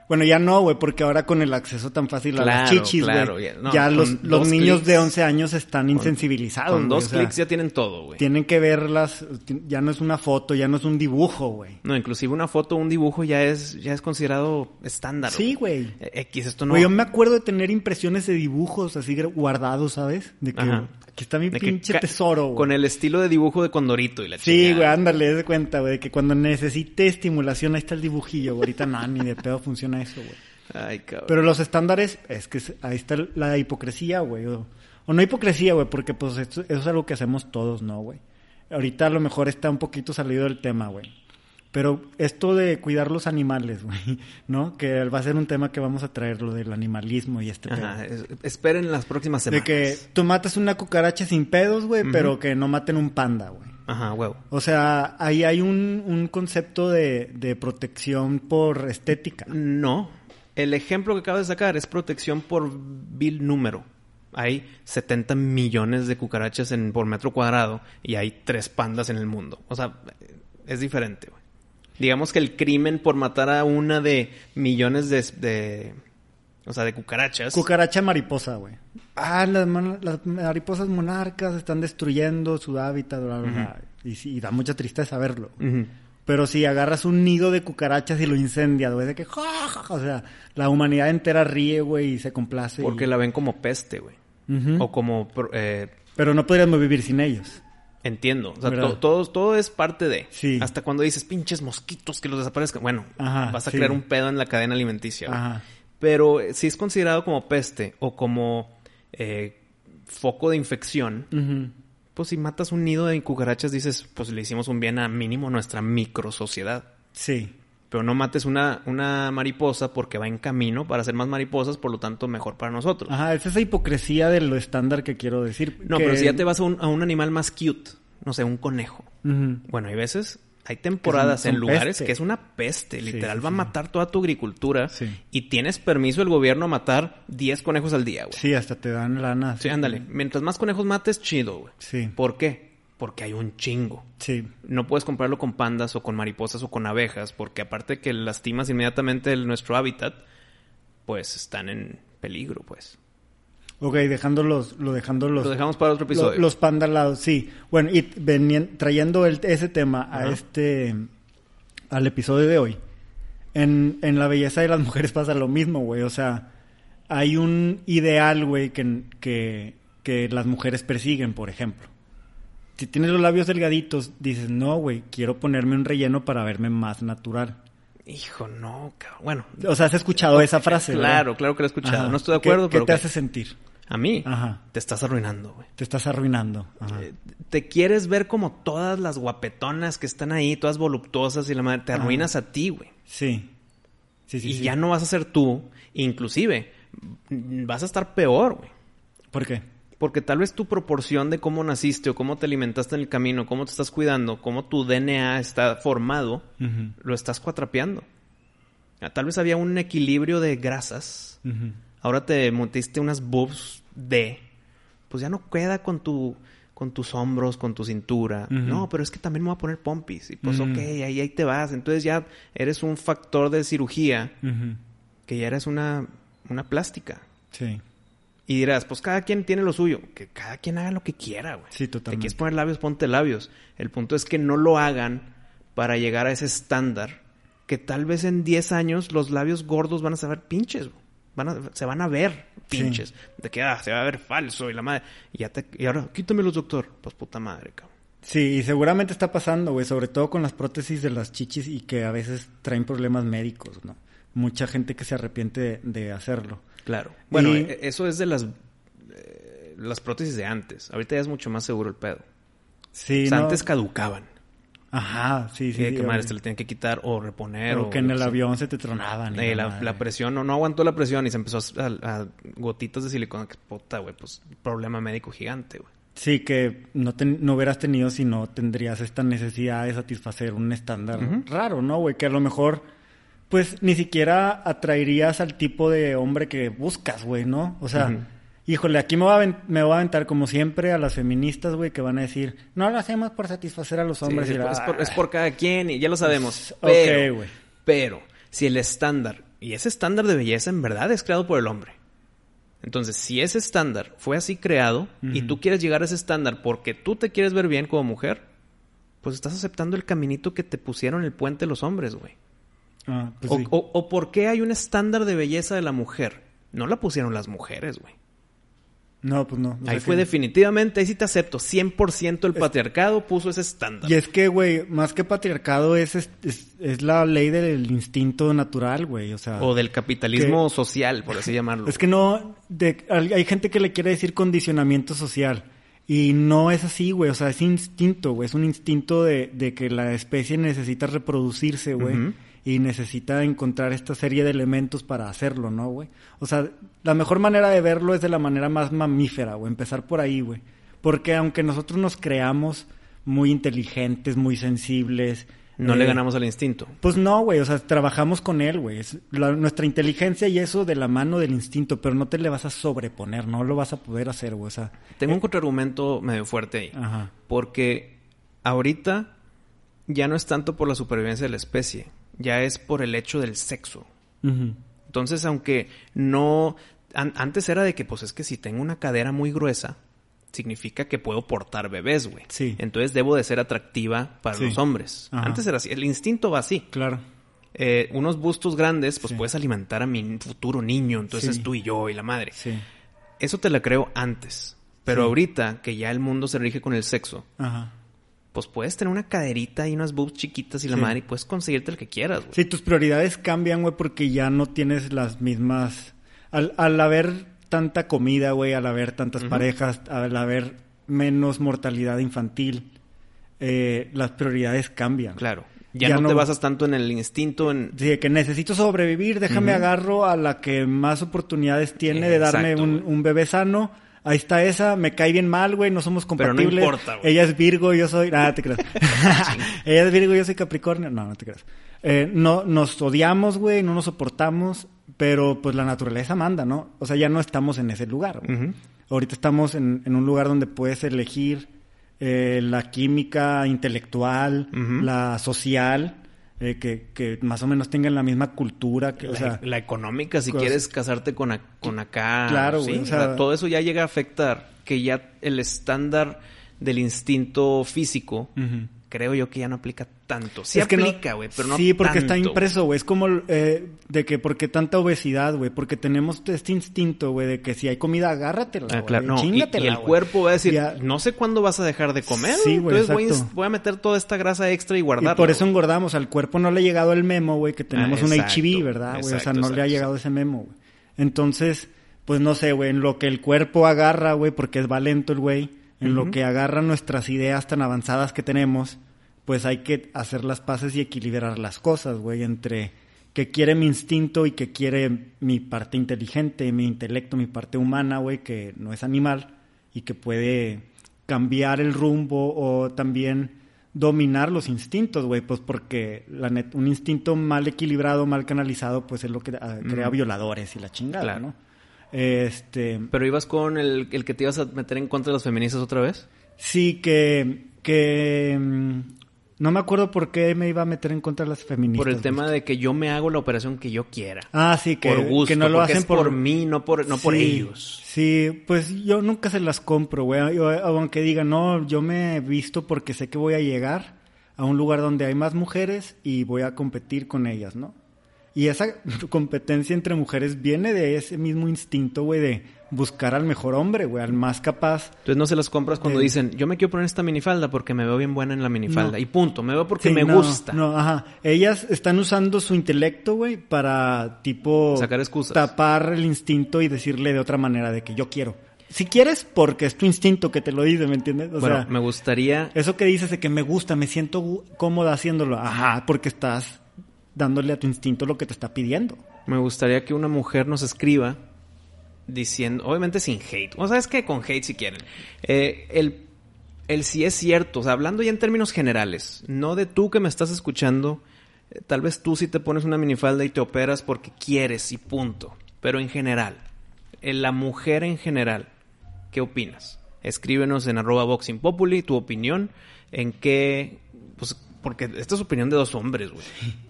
[SPEAKER 1] Bueno, ya no, güey, porque ahora con el acceso tan fácil a las chichis, güey.
[SPEAKER 2] claro,
[SPEAKER 1] ya
[SPEAKER 2] ya-
[SPEAKER 1] los, los niños
[SPEAKER 2] clics-
[SPEAKER 1] de 11 años están insensibilizados,
[SPEAKER 2] Con dos
[SPEAKER 1] o sea,
[SPEAKER 2] clics ya tienen todo, güey.
[SPEAKER 1] Tienen que verlas, ya no es una foto, ya no es un dibujo, güey.
[SPEAKER 2] No, inclusive una foto, un dibujo ya es ya es considerado estándar.
[SPEAKER 1] Sí, güey.
[SPEAKER 2] Eh, X, esto no.
[SPEAKER 1] Güey, yo me acuerdo de tener impresiones de dibujos así guardados, ¿sabes? De que
[SPEAKER 2] Ajá.
[SPEAKER 1] Aquí está mi pinche tesoro, güey.
[SPEAKER 2] Con el estilo de dibujo de Condorito y la
[SPEAKER 1] Sí, güey, ándale, de cuenta, güey, que cuando necesite estimulación, ahí está el dibujillo, güey. Ahorita nada, ni de pedo funciona eso, güey.
[SPEAKER 2] Ay, cabrón.
[SPEAKER 1] Pero los estándares, es que ahí está la hipocresía, güey. O, o no hipocresía, güey, porque pues esto- eso es algo que hacemos todos, ¿no, güey? Ahorita a lo mejor está un poquito salido del tema, güey. Pero esto de cuidar los animales, <laughs> güey, ¿no? Que va a ser un tema que vamos a traer, lo del animalismo y este
[SPEAKER 2] Ajá,
[SPEAKER 1] pedo.
[SPEAKER 2] es- esperen las próximas
[SPEAKER 1] De
[SPEAKER 2] semanas.
[SPEAKER 1] que tú matas una cucaracha sin pedos, güey, pero que no maten un panda, güey.
[SPEAKER 2] Ajá, huevo.
[SPEAKER 1] O sea, ahí hay un, un concepto de, de protección por estética.
[SPEAKER 2] No. El ejemplo que acabo de sacar es protección por vil número. Hay 70 millones de cucarachas en, por metro cuadrado y hay tres pandas en el mundo. O sea, es diferente. güey. Digamos que el crimen por matar a una de millones de, de- o sea, de cucarachas.
[SPEAKER 1] Cucaracha mariposa, güey. Ah, las, mariposas monarcas están destruyendo su hábitat, bla, bla, bla. Y sí, y da mucha tristeza verlo. Pero si agarras un nido de cucarachas y lo incendias, güey, de que... ja, ja, ja, O sea, la humanidad entera ríe, güey, y se complace.
[SPEAKER 2] Porque
[SPEAKER 1] y-
[SPEAKER 2] la ven como peste, güey. O como... eh,
[SPEAKER 1] Pero no podríamos vivir sin ellos.
[SPEAKER 2] Entiendo. O sea, to- todo, todo es parte de.
[SPEAKER 1] Sí.
[SPEAKER 2] Hasta cuando dices, pinches mosquitos que los desaparezcan. Bueno,
[SPEAKER 1] Ajá,
[SPEAKER 2] vas a
[SPEAKER 1] sí.
[SPEAKER 2] crear un pedo en la cadena alimenticia.
[SPEAKER 1] Ajá.
[SPEAKER 2] Pero eh, si es considerado como peste o como eh, foco de infección, pues si matas un nido de cucarachas dices, pues le hicimos un bien a mínimo nuestra micro sociedad.
[SPEAKER 1] Sí.
[SPEAKER 2] Pero no mates una, una mariposa porque va en camino para hacer más mariposas, por lo tanto mejor para nosotros.
[SPEAKER 1] Ajá, es esa hipocresía de lo estándar que quiero decir.
[SPEAKER 2] No,
[SPEAKER 1] que-
[SPEAKER 2] pero si ya te vas a un, a un animal más cute, no sé, un conejo. Bueno, hay veces, hay temporadas
[SPEAKER 1] son
[SPEAKER 2] en lugares
[SPEAKER 1] peste.
[SPEAKER 2] que es una peste, literal,
[SPEAKER 1] sí,
[SPEAKER 2] va a matar toda tu agricultura
[SPEAKER 1] Sí.
[SPEAKER 2] y tienes permiso el gobierno a matar 10 conejos al día, güey.
[SPEAKER 1] Sí, hasta te dan lana.
[SPEAKER 2] Sí, ándale. Mientras más conejos mates, chido, güey.
[SPEAKER 1] Sí.
[SPEAKER 2] ¿Por qué? Porque hay un chingo.
[SPEAKER 1] Sí.
[SPEAKER 2] No puedes comprarlo con pandas o con mariposas o con abejas, porque aparte que lastimas inmediatamente el- nuestro hábitat, pues están en peligro, pues.
[SPEAKER 1] Ok, dejando los, lo dejando los,
[SPEAKER 2] Lo dejamos para otro
[SPEAKER 1] lo-
[SPEAKER 2] episodio.
[SPEAKER 1] los panda al lado, sí. Bueno, y trayendo el- ese tema a este, al episodio de hoy. En, en la belleza de las mujeres pasa lo mismo, güey. O sea, hay un ideal, güey, que, que, que las mujeres persiguen, por ejemplo. Si tienes los labios delgaditos, dices, no, güey, quiero ponerme un relleno para verme más natural.
[SPEAKER 2] Hijo, no, cabrón. Bueno,
[SPEAKER 1] O sea, has escuchado esa frase, ¿verdad?
[SPEAKER 2] claro, claro que lo he escuchado.
[SPEAKER 1] Ajá.
[SPEAKER 2] No estoy de
[SPEAKER 1] ¿Qué-
[SPEAKER 2] acuerdo,
[SPEAKER 1] ¿Qué,
[SPEAKER 2] pero
[SPEAKER 1] te
[SPEAKER 2] ok.
[SPEAKER 1] hace sentir?
[SPEAKER 2] a mí
[SPEAKER 1] Ajá.
[SPEAKER 2] te estás arruinando, güey.
[SPEAKER 1] Te estás arruinando. Ajá.
[SPEAKER 2] Eh, Te quieres ver como todas las guapetonas que están ahí, todas voluptuosas y la madre, te
[SPEAKER 1] Ajá.
[SPEAKER 2] arruinas a ti, güey.
[SPEAKER 1] Sí. Sí, sí,
[SPEAKER 2] y
[SPEAKER 1] sí.
[SPEAKER 2] ya no vas a ser tú, inclusive vas a estar peor, güey.
[SPEAKER 1] ¿Por qué?
[SPEAKER 2] Porque tal vez tu proporción de cómo naciste o cómo te alimentaste en el camino, cómo te estás cuidando, cómo tu DNA está formado, lo estás cuatrapeando. Ah, Tal vez había un equilibrio de grasas. Ahora te metiste unas boobs D. pues ya no queda con tu con tus hombros, con tu cintura. No, pero es que también me voy a poner pompis. Y pues, ok, ahí, ahí te vas. Entonces ya eres un factor de cirugía que ya eres una, una plástica.
[SPEAKER 1] Sí.
[SPEAKER 2] Y dirás, pues cada quien tiene lo suyo. Que cada quien haga lo que quiera, güey.
[SPEAKER 1] Sí,
[SPEAKER 2] Te
[SPEAKER 1] totalmente.
[SPEAKER 2] quieres poner labios, ponte labios. El punto es que no lo hagan para llegar a ese estándar. Que tal vez en 10 años los labios gordos van a saber pinches, güey. Van a- se van a ver
[SPEAKER 1] Sí.
[SPEAKER 2] pinches. De que ah, se va a ver falso y la madre. Y, ya te, y ahora, quítamelos, doctor. Pues puta madre, cabrón.
[SPEAKER 1] Sí, y seguramente está pasando, güey, sobre todo con las prótesis de las chichis y que a veces traen problemas médicos, ¿no? Mucha gente que se arrepiente de, de hacerlo.
[SPEAKER 2] Claro. Bueno,
[SPEAKER 1] Y-
[SPEAKER 2] e- eso es de las, eh, las prótesis de antes. Ahorita ya es mucho más seguro el pedo.
[SPEAKER 1] Sí,
[SPEAKER 2] O sea,
[SPEAKER 1] ¿no?
[SPEAKER 2] antes caducaban.
[SPEAKER 1] Ajá, sí, sí.
[SPEAKER 2] que,
[SPEAKER 1] sí,
[SPEAKER 2] que madre, se le tienen que quitar o reponer.
[SPEAKER 1] O que en el
[SPEAKER 2] sea.
[SPEAKER 1] avión se te tronaban. y
[SPEAKER 2] Eh,
[SPEAKER 1] la
[SPEAKER 2] la,
[SPEAKER 1] madre.
[SPEAKER 2] la presión no, no aguantó la presión y se empezó a, a gotitas de silicona. Que puta, güey, pues problema médico gigante, güey.
[SPEAKER 1] Sí, que no, ten- no hubieras tenido si no tendrías esta necesidad de satisfacer un estándar raro, ¿no, güey? Que a lo mejor, pues, ni siquiera atraerías al tipo de hombre que buscas, güey, ¿no? O sea,
[SPEAKER 2] Ujú.
[SPEAKER 1] híjole, aquí me voy, a me aventar como siempre a las feministas, güey, que van a decir, no lo hacemos por satisfacer a los hombres.
[SPEAKER 2] sí,
[SPEAKER 1] y la-
[SPEAKER 2] es, por, es por cada quien y ya lo sabemos.
[SPEAKER 1] Ok,
[SPEAKER 2] Pero,
[SPEAKER 1] güey.
[SPEAKER 2] pero, si el estándar, y ese estándar de belleza en verdad es creado por el hombre. Entonces, si ese estándar fue así creado y tú quieres llegar a ese estándar porque tú te quieres ver bien como mujer, pues estás aceptando el caminito que te pusieron el puente los hombres, güey.
[SPEAKER 1] Ah, pues
[SPEAKER 2] o,
[SPEAKER 1] sí.
[SPEAKER 2] o- o por qué hay un estándar de belleza de la mujer. No la pusieron las mujeres, güey.
[SPEAKER 1] No, pues no. o sea
[SPEAKER 2] Ahí
[SPEAKER 1] que-
[SPEAKER 2] fue definitivamente, ahí sí te acepto, 100% el patriarcado puso ese estándar.
[SPEAKER 1] Y es que, güey, más que patriarcado es, es, es- la ley del instinto natural, güey. O sea,
[SPEAKER 2] O del capitalismo social, por así <laughs> llamarlo.
[SPEAKER 1] es que no, de- hay hay gente que le quiere decir condicionamiento social. Y no es así, güey. O sea, es instinto, güey. Es un instinto de, de que la especie necesita reproducirse, güey. Y necesita encontrar esta serie de elementos para hacerlo, ¿no, güey? O sea, la mejor manera de verlo es de la manera más mamífera, güey. Empezar por ahí, güey. Porque aunque nosotros nos creamos muy inteligentes, muy sensibles.
[SPEAKER 2] No
[SPEAKER 1] eh,
[SPEAKER 2] le ganamos al instinto.
[SPEAKER 1] Pues no, güey, o sea, trabajamos con él, güey. Nuestra inteligencia y eso de la mano del instinto, pero no te le vas a sobreponer, no lo vas a poder hacer, güey. O sea,
[SPEAKER 2] Tengo un contraargumento medio fuerte ahí.
[SPEAKER 1] ajá.
[SPEAKER 2] Porque ahorita ya no es tanto por la supervivencia de la especie, ya es por el hecho del sexo. Entonces, aunque no... an- antes era de que, pues es que si tengo una cadera muy gruesa, significa que puedo portar bebés, güey.
[SPEAKER 1] Sí.
[SPEAKER 2] Entonces debo de ser atractiva para
[SPEAKER 1] Sí.
[SPEAKER 2] los hombres.
[SPEAKER 1] Ajá.
[SPEAKER 2] Antes era así. El instinto va así.
[SPEAKER 1] Claro.
[SPEAKER 2] Eh, unos bustos grandes, pues
[SPEAKER 1] Sí.
[SPEAKER 2] puedes alimentar a mi futuro niño. Entonces
[SPEAKER 1] Sí.
[SPEAKER 2] tú y yo y la madre.
[SPEAKER 1] Sí.
[SPEAKER 2] Eso te la creo antes. Pero ahorita, que ya el mundo se rige con el sexo,
[SPEAKER 1] Ajá.
[SPEAKER 2] Pues puedes tener una caderita y unas boobs chiquitas y la
[SPEAKER 1] Sí.
[SPEAKER 2] madre y puedes conseguirte el que quieras, güey.
[SPEAKER 1] Sí, tus prioridades cambian, güey, porque ya no tienes las mismas... Al, al haber tanta comida, güey, al haber tantas parejas, al haber menos mortalidad infantil, eh, las prioridades cambian.
[SPEAKER 2] Claro. Ya,
[SPEAKER 1] Ya
[SPEAKER 2] no,
[SPEAKER 1] no-
[SPEAKER 2] te basas tanto en el instinto, en...
[SPEAKER 1] Sí, de que necesito sobrevivir, déjame
[SPEAKER 2] Ujú.
[SPEAKER 1] agarro a la que más oportunidades tiene de darme
[SPEAKER 2] Exacto,
[SPEAKER 1] un, un bebé sano. Ahí está esa, me cae bien mal, güey, no somos
[SPEAKER 2] Pero no
[SPEAKER 1] compatibles.
[SPEAKER 2] importa, güey.
[SPEAKER 1] Ella es Virgo, yo soy... Nada, te creas. <laughs> <laughs> Ella es Virgo, yo soy Capricornio. No, no te creas. Eh, no, nos odiamos, güey, no nos soportamos, pero pues la naturaleza manda, ¿no? O sea, ya no estamos en ese lugar, güey. Ahorita estamos en, en un lugar donde puedes elegir eh, la química intelectual, la social, eh, que, que más o menos tengan la misma cultura, que, o
[SPEAKER 2] la,
[SPEAKER 1] sea,
[SPEAKER 2] la económica, si
[SPEAKER 1] cosas-
[SPEAKER 2] quieres casarte con, a- con acá.
[SPEAKER 1] Claro,
[SPEAKER 2] sí,
[SPEAKER 1] güey, o
[SPEAKER 2] o
[SPEAKER 1] sea-
[SPEAKER 2] todo eso ya llega a afectar que ya el estándar del instinto físico. Creo yo que ya no aplica tanto. Sí
[SPEAKER 1] Es no-
[SPEAKER 2] aplica, güey, pero no
[SPEAKER 1] Sí, porque está impreso, güey. Es como eh, de que, porque tanta obesidad, güey? Porque tenemos este instinto, güey, de que si hay comida, agárratela,
[SPEAKER 2] Ah, claro, no. Y, y el cuerpo va a decir,
[SPEAKER 1] Ya-
[SPEAKER 2] no sé cuándo vas a dejar de comer.
[SPEAKER 1] Sí, güey,
[SPEAKER 2] Entonces voy a,
[SPEAKER 1] exacto.
[SPEAKER 2] voy a meter toda esta grasa extra y
[SPEAKER 1] Y
[SPEAKER 2] guardarla.
[SPEAKER 1] por eso engordamos. Al cuerpo no le ha llegado el memo, güey, que tenemos
[SPEAKER 2] Ah,
[SPEAKER 1] un
[SPEAKER 2] exacto,
[SPEAKER 1] HIV, ¿verdad, güey? O sea,
[SPEAKER 2] exacto,
[SPEAKER 1] no le ha llegado ese memo, güey. Entonces, pues no sé, güey, en lo que el cuerpo agarra, güey, porque es valento el güey, en lo que agarra nuestras ideas tan avanzadas que tenemos, pues hay que hacer las paces y equilibrar las cosas, güey, entre que quiere mi instinto y que quiere mi parte inteligente, mi intelecto, mi parte humana, güey, que no es animal y que puede cambiar el rumbo o también dominar los instintos, güey, pues porque la net- un instinto mal equilibrado, mal canalizado, pues es lo que ah, crea violadores y la chingada,
[SPEAKER 2] Claro.
[SPEAKER 1] ¿no? Este,
[SPEAKER 2] ¿Pero ibas con el, el que te ibas a meter en contra de los feministas otra vez?
[SPEAKER 1] sí que, que mm, no me acuerdo por qué me iba a meter en contra de las feministas.
[SPEAKER 2] Por el tema de que yo me hago la operación que yo quiera.
[SPEAKER 1] Ah, sí, que,
[SPEAKER 2] por gusto,
[SPEAKER 1] que no lo hacen
[SPEAKER 2] es por, mí, no por, no por ellos.
[SPEAKER 1] Sí, pues yo nunca se las compro, güey. Aunque digan, no, yo me he visto porque sé que voy a llegar a un lugar donde hay más mujeres y voy a competir con ellas, ¿no? Y esa competencia entre mujeres viene de ese mismo instinto, güey, de buscar al mejor hombre, güey, al más capaz.
[SPEAKER 2] Entonces no se las compras cuando
[SPEAKER 1] Eh.
[SPEAKER 2] dicen, yo me quiero poner esta minifalda porque me veo bien buena en la minifalda.
[SPEAKER 1] No.
[SPEAKER 2] Y punto, me veo porque
[SPEAKER 1] Sí,
[SPEAKER 2] me
[SPEAKER 1] no,
[SPEAKER 2] gusta.
[SPEAKER 1] No, ajá. Ellas están usando su intelecto, güey, para tipo
[SPEAKER 2] Sacar excusas.
[SPEAKER 1] tapar el instinto y decirle de otra manera de que yo quiero. Si quieres, porque es tu instinto que te lo dice, ¿me entiendes? O
[SPEAKER 2] bueno,
[SPEAKER 1] sea,
[SPEAKER 2] me gustaría...
[SPEAKER 1] eso que dices de que me gusta, me siento cómoda haciéndolo. Ajá, porque estás dándole a tu instinto lo que te está pidiendo.
[SPEAKER 2] Me gustaría que una mujer nos escriba diciendo, obviamente sin hate, o sea, es que con hate si quieren, Eh, el, el si es cierto, o sea, hablando ya en términos generales, no de tú que me estás escuchando, eh, tal vez tú sí te pones una minifalda y te operas porque quieres y punto, pero en general, en la mujer en general, ¿qué opinas? Escríbenos en arroba Voxing Populi tu opinión, en qué, pues, porque esta es opinión de dos hombres, güey.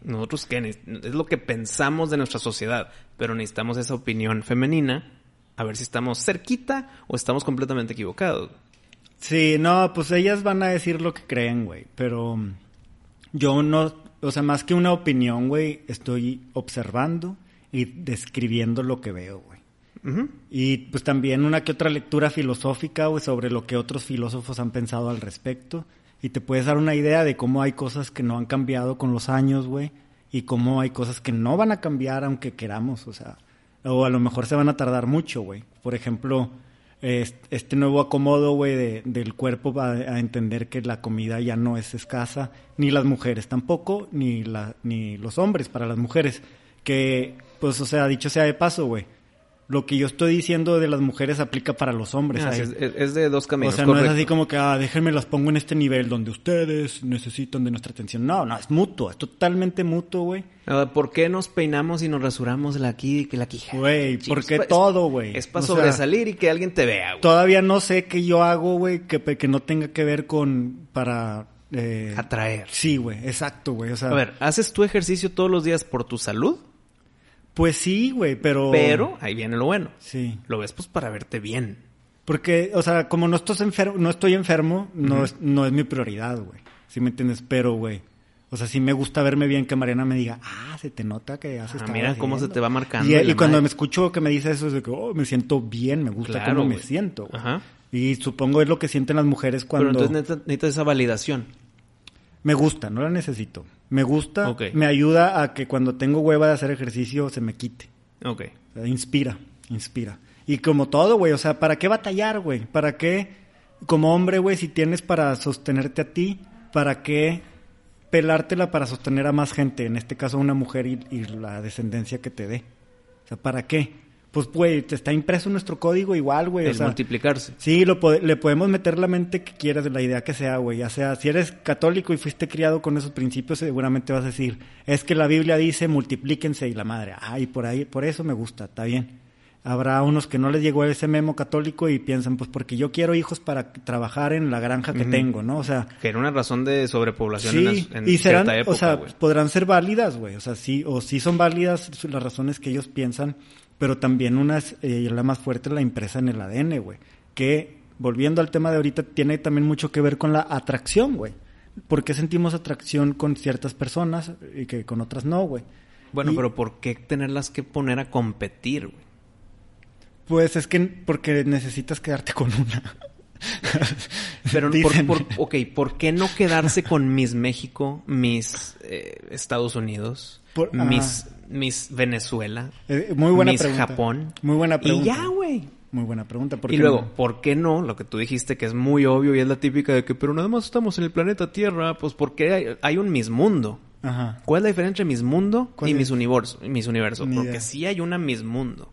[SPEAKER 2] Nosotros qué, es lo que pensamos de nuestra sociedad, pero necesitamos esa opinión femenina, a ver si estamos cerquita o estamos completamente equivocados.
[SPEAKER 1] Sí, no, pues ellas van a decir lo que creen, güey. Pero mm, yo no, o sea, más que una opinión, güey, estoy observando y describiendo lo que veo, güey. Y pues también una que otra lectura filosófica, güey, sobre lo que otros filósofos han pensado al respecto. Y te puedes dar una idea de cómo hay cosas que no han cambiado con los años, güey. Y cómo hay cosas que no van a cambiar aunque queramos, o sea. O a lo mejor se van a tardar mucho, güey. Por ejemplo, es- este nuevo acomodo, güey, de- del cuerpo va a entender que la comida ya no es escasa, ni las mujeres tampoco, ni, la, ni los hombres para las mujeres. Que, pues, o sea, dicho sea de paso, güey, lo que yo estoy diciendo de las mujeres aplica para los hombres.
[SPEAKER 2] Ah, es, es de dos
[SPEAKER 1] o
[SPEAKER 2] caminos.
[SPEAKER 1] sea, no es así como que, ah, déjenme las pongo en este nivel donde ustedes necesitan de nuestra atención. No, no, es mutuo, es totalmente mutuo, güey.
[SPEAKER 2] Ah, ¿Por qué nos peinamos y nos rasuramos la aquí que la quija?
[SPEAKER 1] Güey, porque todo, güey.
[SPEAKER 2] Es para
[SPEAKER 1] O sea,
[SPEAKER 2] sobresalir y que alguien te vea, güey.
[SPEAKER 1] Todavía no sé qué yo hago, güey, que, que no tenga que ver con, para... eh,
[SPEAKER 2] Atraer.
[SPEAKER 1] Sí, güey, exacto, güey. O sea,
[SPEAKER 2] A ver, ¿haces tu ejercicio todos los días por tu salud?
[SPEAKER 1] Pues sí, güey, pero...
[SPEAKER 2] Pero, ahí viene lo bueno.
[SPEAKER 1] Sí.
[SPEAKER 2] Lo ves pues para verte bien.
[SPEAKER 1] Porque, o sea, como no estoy enfermo, no estoy enfermo, no, es, no es mi prioridad, güey. ¿Sí me entiendes? Pero, güey, o sea, sí me gusta verme bien que Mariana me diga, ah, se te nota que haces
[SPEAKER 2] Ah, mira cómo se te va marcando
[SPEAKER 1] Y,
[SPEAKER 2] la
[SPEAKER 1] cuando me escucho que me dice eso, es de que, oh, me siento bien, me gusta
[SPEAKER 2] Claro,
[SPEAKER 1] cómo me siento, güey.
[SPEAKER 2] Ajá.
[SPEAKER 1] Y supongo es lo que sienten las mujeres cuando...
[SPEAKER 2] Pero entonces necesitas esa validación.
[SPEAKER 1] Me gusta, no la necesito. Me gusta, me ayuda a que cuando tengo hueva de hacer ejercicio se me quite.
[SPEAKER 2] Ok.
[SPEAKER 1] O sea, inspira, inspira. Y como todo, güey, o sea, ¿para qué batallar, güey? ¿Para qué, como hombre, güey, si tienes para sostenerte a ti, ¿para qué pelártela para sostener a más gente? En este caso, una mujer y, y la descendencia que te dé. O sea, ¿para qué? Pues, güey, te está impreso nuestro código igual, güey. o
[SPEAKER 2] El
[SPEAKER 1] sea,
[SPEAKER 2] multiplicarse.
[SPEAKER 1] Sí, lo le podemos meter la mente que quieras, de la idea que sea, güey. Ya sea, si eres católico y fuiste criado con esos principios, seguramente vas a decir, es que la Biblia dice multiplíquense y la madre. Ay, por ahí, por eso me gusta, está bien. Habrá unos que no les llegó ese memo católico y piensan, pues porque yo quiero hijos para trabajar en la granja que tengo, ¿no? O sea,
[SPEAKER 2] Que era una razón de sobrepoblación
[SPEAKER 1] sí,
[SPEAKER 2] en, en
[SPEAKER 1] y serán,
[SPEAKER 2] cierta época,
[SPEAKER 1] o sea, podrán ser válidas, güey. O sea, sí, o sí son válidas las razones que ellos piensan, pero también una eh, la más fuerte, la impresa en el ADN, güey. Que, volviendo al tema de ahorita, tiene también mucho que ver con la atracción, güey. ¿Por qué sentimos atracción con ciertas personas y que con otras no, güey?
[SPEAKER 2] Bueno,
[SPEAKER 1] y-
[SPEAKER 2] pero ¿por qué tenerlas que poner a competir, güey?
[SPEAKER 1] Pues es que porque necesitas quedarte con una. <laughs>
[SPEAKER 2] Pero, por, por- ok, ¿por qué no quedarse con Miss México, Miss eh, Estados Unidos,
[SPEAKER 1] Por-
[SPEAKER 2] Venezuela,
[SPEAKER 1] Eh, muy buena
[SPEAKER 2] Miss
[SPEAKER 1] pregunta.
[SPEAKER 2] Japón?
[SPEAKER 1] Muy buena pregunta.
[SPEAKER 2] Y ya, güey.
[SPEAKER 1] Muy buena pregunta. ¿por
[SPEAKER 2] Y
[SPEAKER 1] qué
[SPEAKER 2] luego,
[SPEAKER 1] no?
[SPEAKER 2] ¿por qué no? Lo que tú dijiste que es muy obvio y es la típica de que, pero nada más estamos en el planeta Tierra, pues porque hay, hay un Miss Mundo.
[SPEAKER 1] Ajá.
[SPEAKER 2] ¿Cuál es la diferencia entre Miss Mundo
[SPEAKER 1] ¿Cuál
[SPEAKER 2] y
[SPEAKER 1] es?
[SPEAKER 2] Miss Universo? Miss Universo?
[SPEAKER 1] Ni
[SPEAKER 2] Porque
[SPEAKER 1] idea.
[SPEAKER 2] sí hay una Miss Mundo.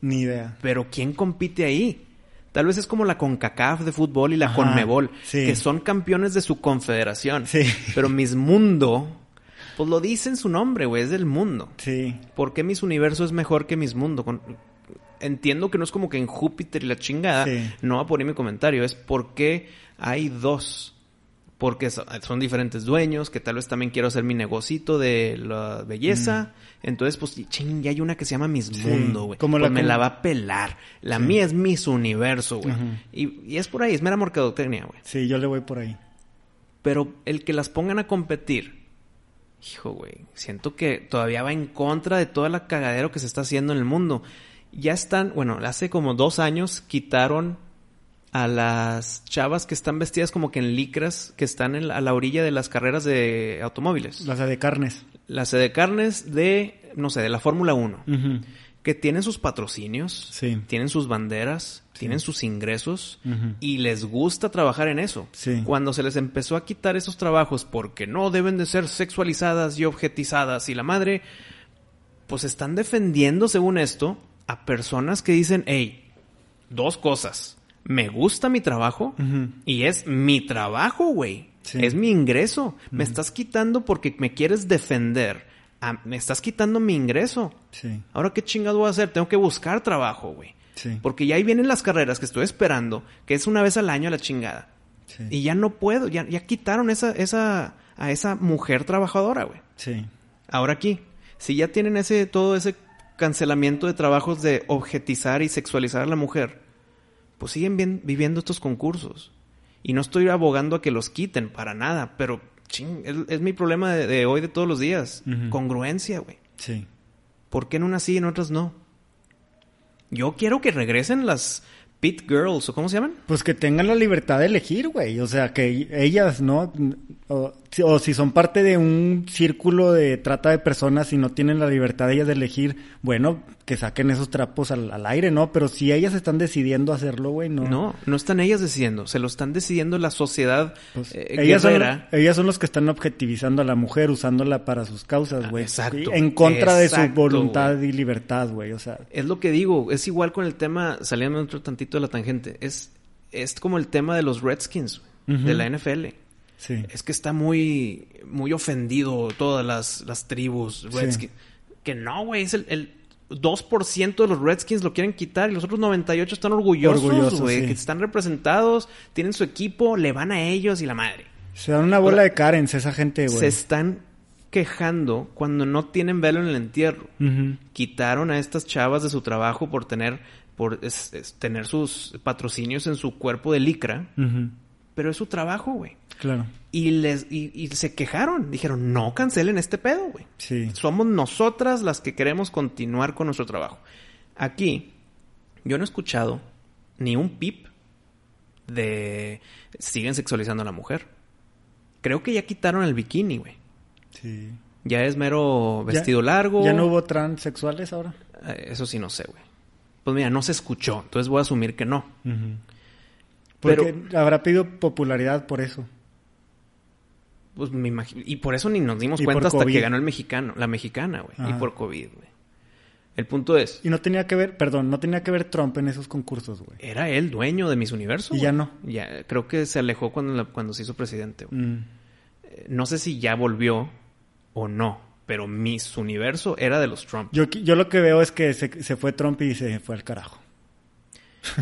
[SPEAKER 1] Ni idea.
[SPEAKER 2] Pero ¿quién compite ahí? Tal vez es como la CONCACAF de fútbol y la
[SPEAKER 1] Ajá,
[SPEAKER 2] CONMEBOL,
[SPEAKER 1] sí.
[SPEAKER 2] que son campeones de su confederación.
[SPEAKER 1] Sí.
[SPEAKER 2] Pero Miss Mundo, pues lo dice en su nombre, güey, es del mundo.
[SPEAKER 1] Sí.
[SPEAKER 2] ¿Por qué Miss Universo es mejor que Miss Mundo? Con- entiendo que no es como que en Júpiter y la chingada,
[SPEAKER 1] Sí.
[SPEAKER 2] no va a poner mi comentario, es porque hay dos. Porque so- son diferentes dueños, que tal vez también quiero hacer mi negocito de la belleza. Entonces, pues, ching, ya hay una que se llama Miss
[SPEAKER 1] Mm. Sí,
[SPEAKER 2] Mundo, güey.
[SPEAKER 1] como
[SPEAKER 2] Pues
[SPEAKER 1] la
[SPEAKER 2] me la va a pelar. La
[SPEAKER 1] Sí.
[SPEAKER 2] mía es Miss Universo, güey. Y, y es por ahí, es mera mercadotecnia, güey.
[SPEAKER 1] Sí, yo le voy por ahí.
[SPEAKER 2] Pero el que las pongan a competir, hijo, güey, siento que todavía va en contra de toda la cagadero que se está haciendo en el mundo. Ya están, bueno, hace como dos años quitaron a las chavas que están vestidas como que en licras, que están en la- a la orilla de las carreras de automóviles.
[SPEAKER 1] Las de carnes.
[SPEAKER 2] Las de carnes de, no sé, de la Fórmula 1
[SPEAKER 1] Ujú.
[SPEAKER 2] Que tienen sus patrocinios,
[SPEAKER 1] Sí.
[SPEAKER 2] tienen sus banderas, tienen sus ingresos y les gusta trabajar en eso.
[SPEAKER 1] Sí.
[SPEAKER 2] Cuando se les empezó a quitar esos trabajos porque no deben de ser sexualizadas y objetizadas y la madre, pues están defendiendo, según esto, a personas que dicen, hey, dos cosas. Me gusta mi trabajo y es mi trabajo, güey. Es mi ingreso. Me estás quitando porque me quieres defender. Ah, me estás quitando mi ingreso.
[SPEAKER 1] Sí.
[SPEAKER 2] Ahora, ¿qué chingado voy a hacer? Tengo que buscar trabajo, güey.
[SPEAKER 1] Sí.
[SPEAKER 2] Porque ya ahí vienen las carreras que estoy esperando, que es una vez al año la chingada.
[SPEAKER 1] Sí.
[SPEAKER 2] Y ya no puedo, ya, ya quitaron esa, esa, a esa mujer trabajadora, güey.
[SPEAKER 1] Sí.
[SPEAKER 2] Ahora aquí, si ya tienen ese, todo ese cancelamiento de trabajos de objetizar y sexualizar a la mujer, pues siguen bien- viviendo estos concursos. Y no estoy abogando a que los quiten, para nada, pero ching, es, es mi problema de, de hoy, de todos los días. Congruencia, güey.
[SPEAKER 1] Sí.
[SPEAKER 2] ¿Por qué en unas sí y en otras no? Yo quiero que regresen las Pit Girls, ¿o cómo se llaman?
[SPEAKER 1] Pues que tengan la libertad de elegir, güey. O sea, que ellas, ¿no? O, o si son parte de un círculo de trata de personas y no tienen la libertad ellas de elegir, bueno, que saquen esos trapos al, al aire, ¿no? Pero si ellas están decidiendo hacerlo, güey, no.
[SPEAKER 2] No, no están ellas decidiendo, se lo están decidiendo la sociedad
[SPEAKER 1] Pues,
[SPEAKER 2] eh,
[SPEAKER 1] ellas, son, ellas son los que están objetivizando a la mujer, usándola para sus causas, güey.
[SPEAKER 2] Ah, exacto.
[SPEAKER 1] En contra de su voluntad y libertad, güey. O sea,
[SPEAKER 2] Es lo que digo, es igual con el tema, saliendo otro tantito de la tangente, es, es como el tema de los Redskins, de la NFL.
[SPEAKER 1] Sí.
[SPEAKER 2] Es que está muy, muy ofendido todas las, las tribus
[SPEAKER 1] Sí.
[SPEAKER 2] Redskins. Que no, güey, es el, el 2% de los Redskins lo quieren quitar y los otros 98 están orgullosos, güey,
[SPEAKER 1] sí.
[SPEAKER 2] que están representados, tienen su equipo, le van a ellos y la madre.
[SPEAKER 1] Se dan una bola de Karens esa gente, güey.
[SPEAKER 2] Se están quejando cuando no tienen velo en el entierro. Quitaron a estas chavas de su trabajo por tener, por es- es tener sus patrocinios en su cuerpo de licra. Pero es su trabajo, güey.
[SPEAKER 1] Claro.
[SPEAKER 2] Y les y, y se quejaron, dijeron, "No cancelen este pedo, güey.
[SPEAKER 1] Sí.
[SPEAKER 2] Somos nosotras las que queremos continuar con nuestro trabajo." Aquí yo no he escuchado ni un pip de siguen sexualizando a la mujer. Creo que ya quitaron el bikini, güey.
[SPEAKER 1] Sí.
[SPEAKER 2] Ya es mero
[SPEAKER 1] Ya-
[SPEAKER 2] vestido largo.
[SPEAKER 1] ¿Ya no hubo transexuales ahora?
[SPEAKER 2] Eh, Eso sí no sé, güey. Pues mira, no se escuchó, entonces voy a asumir que no.
[SPEAKER 1] Porque
[SPEAKER 2] Pero-
[SPEAKER 1] habrá pedido popularidad por eso.
[SPEAKER 2] Pues me imagino. Y por eso ni nos dimos
[SPEAKER 1] Y
[SPEAKER 2] cuenta hasta
[SPEAKER 1] COVID.
[SPEAKER 2] que ganó el mexicano, la mexicana, güey. Y por COVID, güey. El punto es,
[SPEAKER 1] Y no tenía que ver, perdón, no tenía que ver Trump en esos concursos, güey.
[SPEAKER 2] era él dueño de Miss Universo.
[SPEAKER 1] Y ya no.
[SPEAKER 2] Ya, creo que se alejó cuando, la- cuando se hizo presidente, güey.
[SPEAKER 1] Mm.
[SPEAKER 2] Eh, No sé si ya volvió o no, pero Miss Universo era de los Trump.
[SPEAKER 1] Yo, yo lo que veo es que se, se fue Trump y se fue al carajo. <laughs>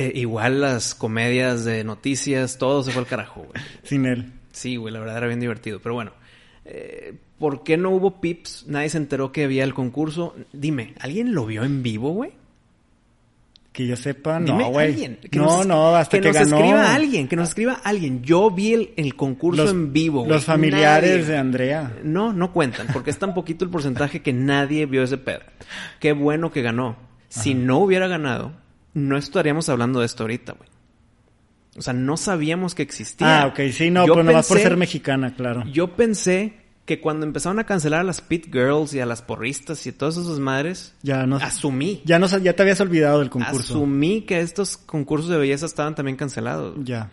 [SPEAKER 2] Eh, igual las comedias de noticias, todo se fue al carajo, güey.
[SPEAKER 1] Sin él.
[SPEAKER 2] Sí, güey, la verdad era bien divertido. Pero bueno, eh, ¿por qué no hubo pips? Nadie se enteró que había el concurso. Dime, ¿alguien lo vio en vivo, güey?
[SPEAKER 1] Que yo sepa,
[SPEAKER 2] Dime
[SPEAKER 1] no, güey. No,
[SPEAKER 2] nos-
[SPEAKER 1] no, hasta que,
[SPEAKER 2] que, nos
[SPEAKER 1] ganó.
[SPEAKER 2] escriba alguien, que nos escriba alguien. Yo vi el, el concurso
[SPEAKER 1] Los,
[SPEAKER 2] en vivo, güey.
[SPEAKER 1] los familiares
[SPEAKER 2] Nadie.
[SPEAKER 1] de Andrea.
[SPEAKER 2] No, no cuentan, porque es tan poquito el porcentaje que nadie vio ese pedo. Qué bueno que ganó. Si no hubiera ganado, no estaríamos hablando de esto ahorita, güey. O sea, no sabíamos que existía.
[SPEAKER 1] Ah, ok, sí, no,
[SPEAKER 2] Yo
[SPEAKER 1] pues nomás por
[SPEAKER 2] pensé-
[SPEAKER 1] ser mexicana, claro.
[SPEAKER 2] Yo pensé que cuando empezaron a cancelar a las Pit Girls y a las porristas y todas esas madres,
[SPEAKER 1] Ya no,
[SPEAKER 2] asumí.
[SPEAKER 1] ya no, ya te habías olvidado del concurso.
[SPEAKER 2] Asumí que estos concursos de belleza estaban también cancelados.
[SPEAKER 1] Ya.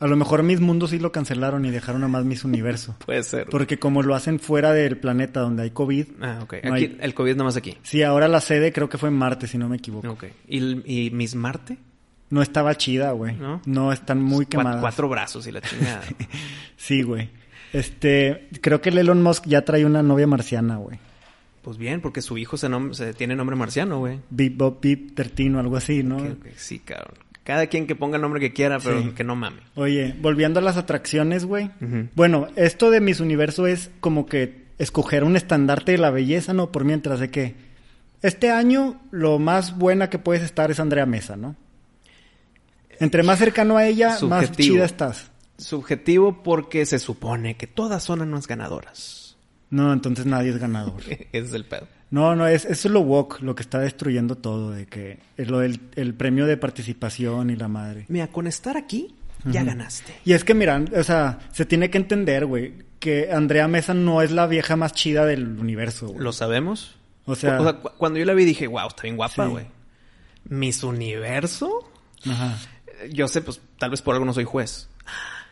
[SPEAKER 1] A lo mejor Miss Mundo sí lo cancelaron y dejaron a más Miss Universo. <laughs>
[SPEAKER 2] Puede ser.
[SPEAKER 1] Porque como lo hacen fuera del planeta donde hay COVID.
[SPEAKER 2] Ah, ok.
[SPEAKER 1] No
[SPEAKER 2] Aquí,
[SPEAKER 1] hay-
[SPEAKER 2] El COVID nada más aquí.
[SPEAKER 1] Sí, ahora la sede creo que fue en Marte, si no me equivoco.
[SPEAKER 2] Ok. ¿Y, y Miss Marte?
[SPEAKER 1] No estaba chida, güey.
[SPEAKER 2] ¿No?
[SPEAKER 1] ¿No? están muy quemadas.
[SPEAKER 2] Cuatro brazos y la chingada. <laughs>
[SPEAKER 1] Sí, güey. Este, creo que el Elon Musk ya trae una novia marciana, güey.
[SPEAKER 2] Pues bien, porque su hijo se, nom- se tiene nombre marciano, güey.
[SPEAKER 1] Bip Bop Bip Tertino, algo así, ¿no?
[SPEAKER 2] Sí, cabrón. Cada quien que ponga el nombre que quiera, pero
[SPEAKER 1] Sí.
[SPEAKER 2] que no mame.
[SPEAKER 1] Oye, volviendo a las atracciones, güey. Bueno, esto de Miss Universo es como que escoger un estandarte de la belleza, ¿no? Por mientras de que este año lo más buena que puedes estar es Andrea Mesa, ¿no? Entre más cercano a ella, más chida estás.
[SPEAKER 2] Subjetivo porque se supone que todas son unas ganadoras.
[SPEAKER 1] No, entonces nadie es ganador. <laughs>
[SPEAKER 2] Ese es el pedo.
[SPEAKER 1] No, no, es, eso es lo woke, lo que está destruyendo todo, de que es lo del el premio de participación y la madre.
[SPEAKER 2] Mira, con estar aquí, ya ganaste.
[SPEAKER 1] Y es que, miran, o sea, se tiene que entender, güey, que Andrea Mesa no es la vieja más chida del universo, güey.
[SPEAKER 2] ¿Lo sabemos?
[SPEAKER 1] O sea,
[SPEAKER 2] cu- cuando yo la vi dije, wow, está bien guapa,
[SPEAKER 1] Sí.
[SPEAKER 2] güey. ¿Mis universo?
[SPEAKER 1] ajá.
[SPEAKER 2] Yo sé, pues tal vez por algo no soy juez.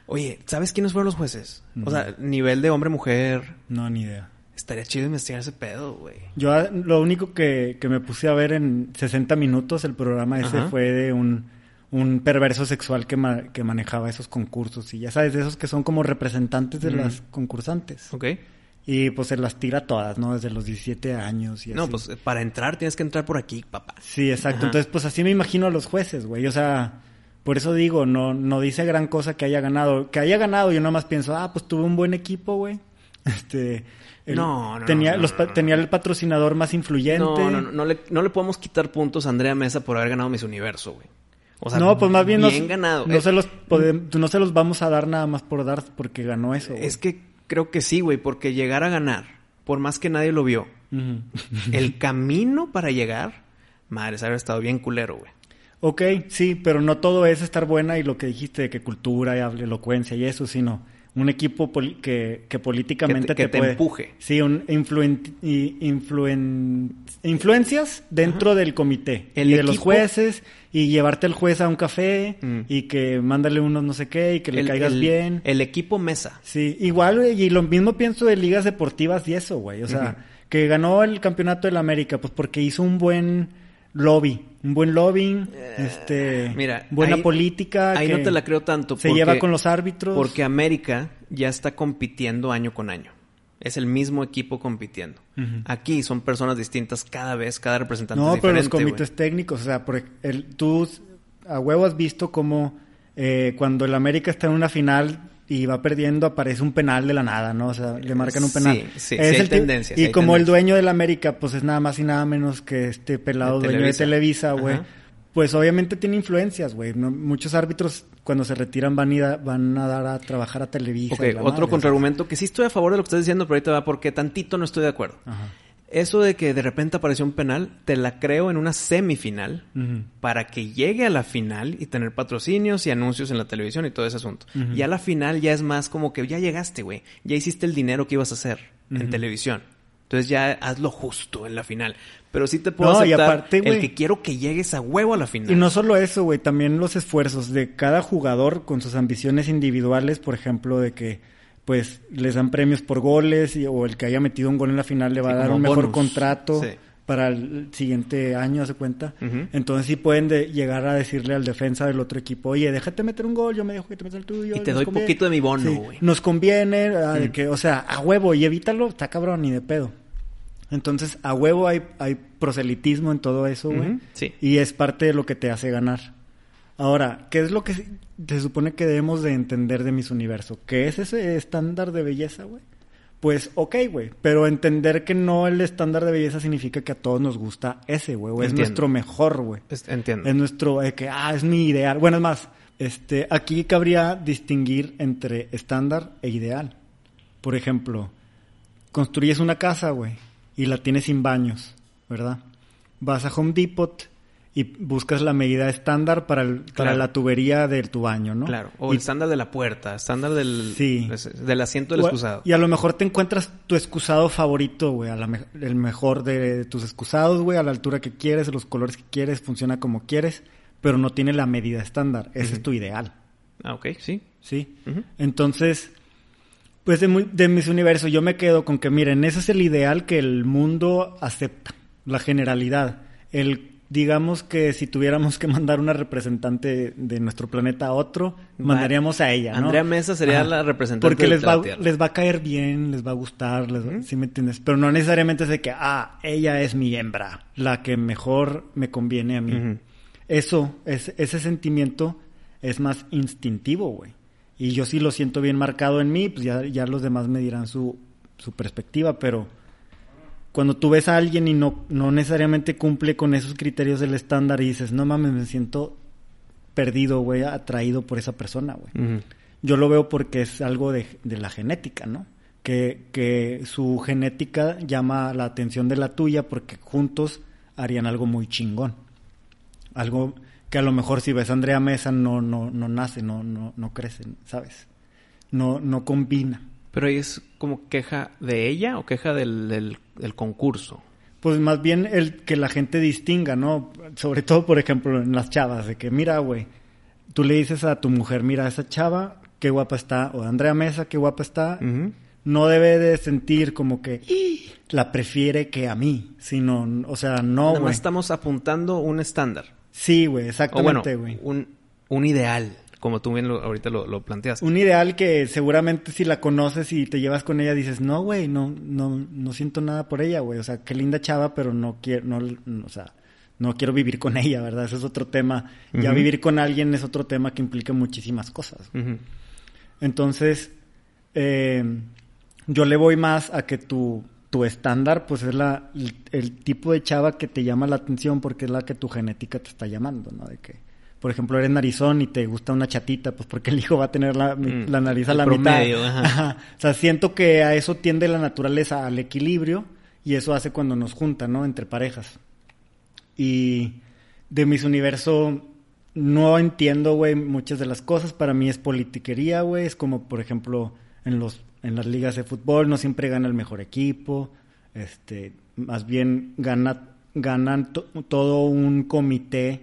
[SPEAKER 2] Oye, ¿sabes quiénes fueron los jueces?
[SPEAKER 1] No.
[SPEAKER 2] O sea, nivel de hombre-mujer.
[SPEAKER 1] No, ni idea.
[SPEAKER 2] Estaría chido investigar ese pedo, güey.
[SPEAKER 1] Yo ah, lo único que, que me puse a ver en 60 minutos el programa ese
[SPEAKER 2] Ajá.
[SPEAKER 1] fue de un, un perverso sexual que, ma- que manejaba esos concursos. Y ya sabes, de esos que son como representantes de las concursantes.
[SPEAKER 2] ¿Ok?
[SPEAKER 1] Y pues se las tira todas, ¿no? Desde los 17 años y
[SPEAKER 2] No,
[SPEAKER 1] así.
[SPEAKER 2] pues eh, para entrar tienes que entrar por aquí, papá.
[SPEAKER 1] Sí, exacto.
[SPEAKER 2] Ajá.
[SPEAKER 1] Entonces, pues así me imagino a los jueces, güey. O sea, por eso digo, no, no dice gran cosa que haya ganado. Que haya ganado, yo nomás pienso, ah, pues tuve un buen equipo, güey. <laughs> Este. El-
[SPEAKER 2] No, no,
[SPEAKER 1] tenía,
[SPEAKER 2] no,
[SPEAKER 1] los tenía el patrocinador más influyente.
[SPEAKER 2] No, no, no, no le, no le podemos quitar puntos a Andrea Mesa por haber ganado Miss Universo, güey. O sea,
[SPEAKER 1] no, pues más bien,
[SPEAKER 2] bien
[SPEAKER 1] nos-
[SPEAKER 2] ganado.
[SPEAKER 1] No,
[SPEAKER 2] Eh,
[SPEAKER 1] se los no se los vamos a dar nada más por dar porque ganó eso. güey.
[SPEAKER 2] Es que creo que sí, güey, porque llegar a ganar, por más que nadie lo vio, el <laughs> camino para llegar, madre, se habría estado bien culero, güey.
[SPEAKER 1] ok, sí, pero no todo es estar buena y lo que dijiste de que cultura y hable- elocuencia y eso, sino un equipo que, que políticamente
[SPEAKER 2] Que te- que te
[SPEAKER 1] puede-
[SPEAKER 2] empuje.
[SPEAKER 1] Sí, un influen- influen- influencias dentro del comité.
[SPEAKER 2] El
[SPEAKER 1] y de los jueces y llevarte al juez a un café
[SPEAKER 2] Mm.
[SPEAKER 1] y que mándale unos no sé qué y que le
[SPEAKER 2] El-
[SPEAKER 1] caigas
[SPEAKER 2] el-
[SPEAKER 1] bien.
[SPEAKER 2] El equipo Mesa.
[SPEAKER 1] Sí, igual, y lo mismo pienso de ligas deportivas y eso, güey. O sea, que ganó el campeonato de la América, pues porque hizo un buen lobby, un buen lobbying, este,
[SPEAKER 2] Eh, mira,
[SPEAKER 1] buena
[SPEAKER 2] ahí-
[SPEAKER 1] política.
[SPEAKER 2] Ahí
[SPEAKER 1] que
[SPEAKER 2] no te la creo tanto.
[SPEAKER 1] Se
[SPEAKER 2] porque-
[SPEAKER 1] lleva con los árbitros.
[SPEAKER 2] Porque América ya está compitiendo año con año. Es el mismo equipo compitiendo. Aquí son personas distintas cada vez, cada representante
[SPEAKER 1] No,
[SPEAKER 2] es
[SPEAKER 1] pero los
[SPEAKER 2] diferente,
[SPEAKER 1] comités técnicos, o sea, por el, tú a huevo has visto cómo eh, cuando el América está en una final y va perdiendo aparece un penal de la nada, ¿no? O sea, le marcan un
[SPEAKER 2] Sí,
[SPEAKER 1] penal.
[SPEAKER 2] sí, sí
[SPEAKER 1] Es
[SPEAKER 2] hay
[SPEAKER 1] el ti-
[SPEAKER 2] tendencias,
[SPEAKER 1] Y
[SPEAKER 2] hay
[SPEAKER 1] como el dueño del América, pues es nada más y nada menos que este pelado
[SPEAKER 2] De
[SPEAKER 1] dueño
[SPEAKER 2] Televisa.
[SPEAKER 1] de Televisa, güey. Pues obviamente tiene influencias, güey. No- muchos árbitros cuando se retiran van a, ir a, van a dar a trabajar a Televisa.
[SPEAKER 2] Ok, otro
[SPEAKER 1] madre,
[SPEAKER 2] contraargumento que sí estoy a favor de lo que estás diciendo, pero ahorita va porque tantito no estoy de acuerdo.
[SPEAKER 1] Ajá.
[SPEAKER 2] Eso de que de repente apareció un penal, te la creo en una semifinal para que llegue a la final y tener patrocinios y anuncios en la televisión y todo ese asunto.
[SPEAKER 1] Ujú.
[SPEAKER 2] Ya la final ya es más como que ya llegaste, güey. Ya hiciste el dinero que ibas a hacer en televisión. Entonces ya hazlo justo en la final. Pero sí te puedo
[SPEAKER 1] No, y aparte,
[SPEAKER 2] el que quiero que llegues a huevo a la final.
[SPEAKER 1] Y no solo eso, güey, también los esfuerzos de cada jugador con sus ambiciones individuales, por ejemplo, de que pues les dan premios por goles y- o el que haya metido un gol en la final le va
[SPEAKER 2] Sí,
[SPEAKER 1] a dar un mejor contrato
[SPEAKER 2] Sí.
[SPEAKER 1] para el siguiente año, ¿se cuenta? Entonces sí pueden de- llegar a decirle al defensa del otro equipo, oye, déjate meter un gol, yo me dejo que te metas el tuyo.
[SPEAKER 2] Y te doy
[SPEAKER 1] conviene".
[SPEAKER 2] poquito de mi bono,
[SPEAKER 1] Sí,
[SPEAKER 2] güey.
[SPEAKER 1] Nos conviene, ah, de que, o sea, a huevo, y evítalo, está cabrón, ni de pedo. Entonces, a huevo hay, hay proselitismo en todo eso, güey.
[SPEAKER 2] Sí.
[SPEAKER 1] Y es parte de lo que te hace ganar. Ahora, ¿qué es lo que se- supone que debemos de entender de Miss Universo? ¿Qué es ese estándar de belleza, güey? Pues, ok, güey. Pero entender que no el estándar de belleza significa que a todos nos gusta ese, güey. Es nuestro mejor, güey.
[SPEAKER 2] Entiendo.
[SPEAKER 1] Es nuestro, eh, que, ah, es mi ideal. Bueno, es más, este, aquí cabría distinguir entre estándar e ideal. Por ejemplo, construyes una casa, güey, y la tienes sin baños, ¿verdad? Vas a Home Depot y buscas la medida estándar para, el- para
[SPEAKER 2] Claro.
[SPEAKER 1] la tubería de tu baño, ¿no?
[SPEAKER 2] Claro. O
[SPEAKER 1] Y-
[SPEAKER 2] el estándar de la puerta, estándar del,
[SPEAKER 1] Sí.
[SPEAKER 2] del asiento del
[SPEAKER 1] o-
[SPEAKER 2] excusado.
[SPEAKER 1] Y a lo mejor te encuentras tu excusado favorito, güey, a la me- el mejor de tus excusados, güey, a la altura que quieres, los colores que quieres, funciona como quieres, pero no tiene la medida estándar. Ese es tu ideal,
[SPEAKER 2] Ah, ok, sí.
[SPEAKER 1] ¿sí? Entonces, pues de, de mis universos yo me quedo con que, miren, ese es el ideal que el mundo acepta, la generalidad. El digamos que si tuviéramos que mandar una representante de nuestro planeta a otro, mandaríamos a ella, ¿no?
[SPEAKER 2] Andrea Mesa sería la representante
[SPEAKER 1] Porque les
[SPEAKER 2] de
[SPEAKER 1] va,
[SPEAKER 2] la
[SPEAKER 1] les va a caer bien, les va a gustar, les- ¿sí me entiendes? Pero no necesariamente es de que, ah, ella es mi hembra, la que mejor me conviene a mí. Eso, es, ese sentimiento es más instintivo, güey. Y yo sí lo siento bien marcado en mí, pues ya, ya los demás me dirán su, su perspectiva, pero cuando tú ves a alguien y no, no necesariamente cumple con esos criterios del estándar y dices, no mames, me siento perdido, güey, atraído por esa persona, güey. Yo lo veo porque es algo de, de la genética, ¿no? Que, que su genética llama la atención de la tuya porque juntos harían algo muy chingón. Algo que a lo mejor si ves a Andrea Mesa no, no, no nace, no, no, no crece, ¿sabes? No, no combina.
[SPEAKER 2] Pero ahí es como queja de ella o queja del, del, del concurso.
[SPEAKER 1] Pues más bien el que la gente distinga, ¿no? Sobre todo, por ejemplo, en las chavas, de que mira, güey, tú le dices a tu mujer, mira, esa chava, qué guapa está, o Andrea Mesa, qué guapa está, no debe de sentir como que "Ih, la prefiere que a mí, sino, o sea, no,
[SPEAKER 2] Nada
[SPEAKER 1] güey.
[SPEAKER 2] más estamos apuntando un estándar.
[SPEAKER 1] Sí, güey,
[SPEAKER 2] O bueno,
[SPEAKER 1] exactamente, güey.
[SPEAKER 2] un, un ideal, como tú bien lo- ahorita lo, lo planteaste.
[SPEAKER 1] Un ideal que seguramente si la conoces y te llevas con ella dices, no, güey, no, no, no siento nada por ella, güey. O sea, qué linda chava, pero no quiero, no, no, o sea, no quiero vivir con <laughs> ella, ¿verdad? Ese es otro tema. Ya vivir con alguien es otro tema que implica muchísimas cosas. Entonces, eh, yo le voy más a que tu, tu estándar, pues es la, el, el tipo de chava que te llama la atención porque es la que tu genética te está llamando, ¿no? De que, por ejemplo, eres narizón y te gusta una chatita, pues porque el hijo va a tener la,
[SPEAKER 2] Mm,
[SPEAKER 1] la nariz a la
[SPEAKER 2] promedio,
[SPEAKER 1] mitad.
[SPEAKER 2] ajá. <laughs>
[SPEAKER 1] Ajá. O sea, siento que a eso tiende la naturaleza, al equilibrio, y eso hace cuando nos junta, ¿no? Entre parejas. Y de mis universo no entiendo, güey, muchas de las cosas. Para mí es politiquería, güey. Es como, por ejemplo, en los en las ligas de fútbol no siempre gana el mejor equipo. Este, más bien gana ganan to- todo un comité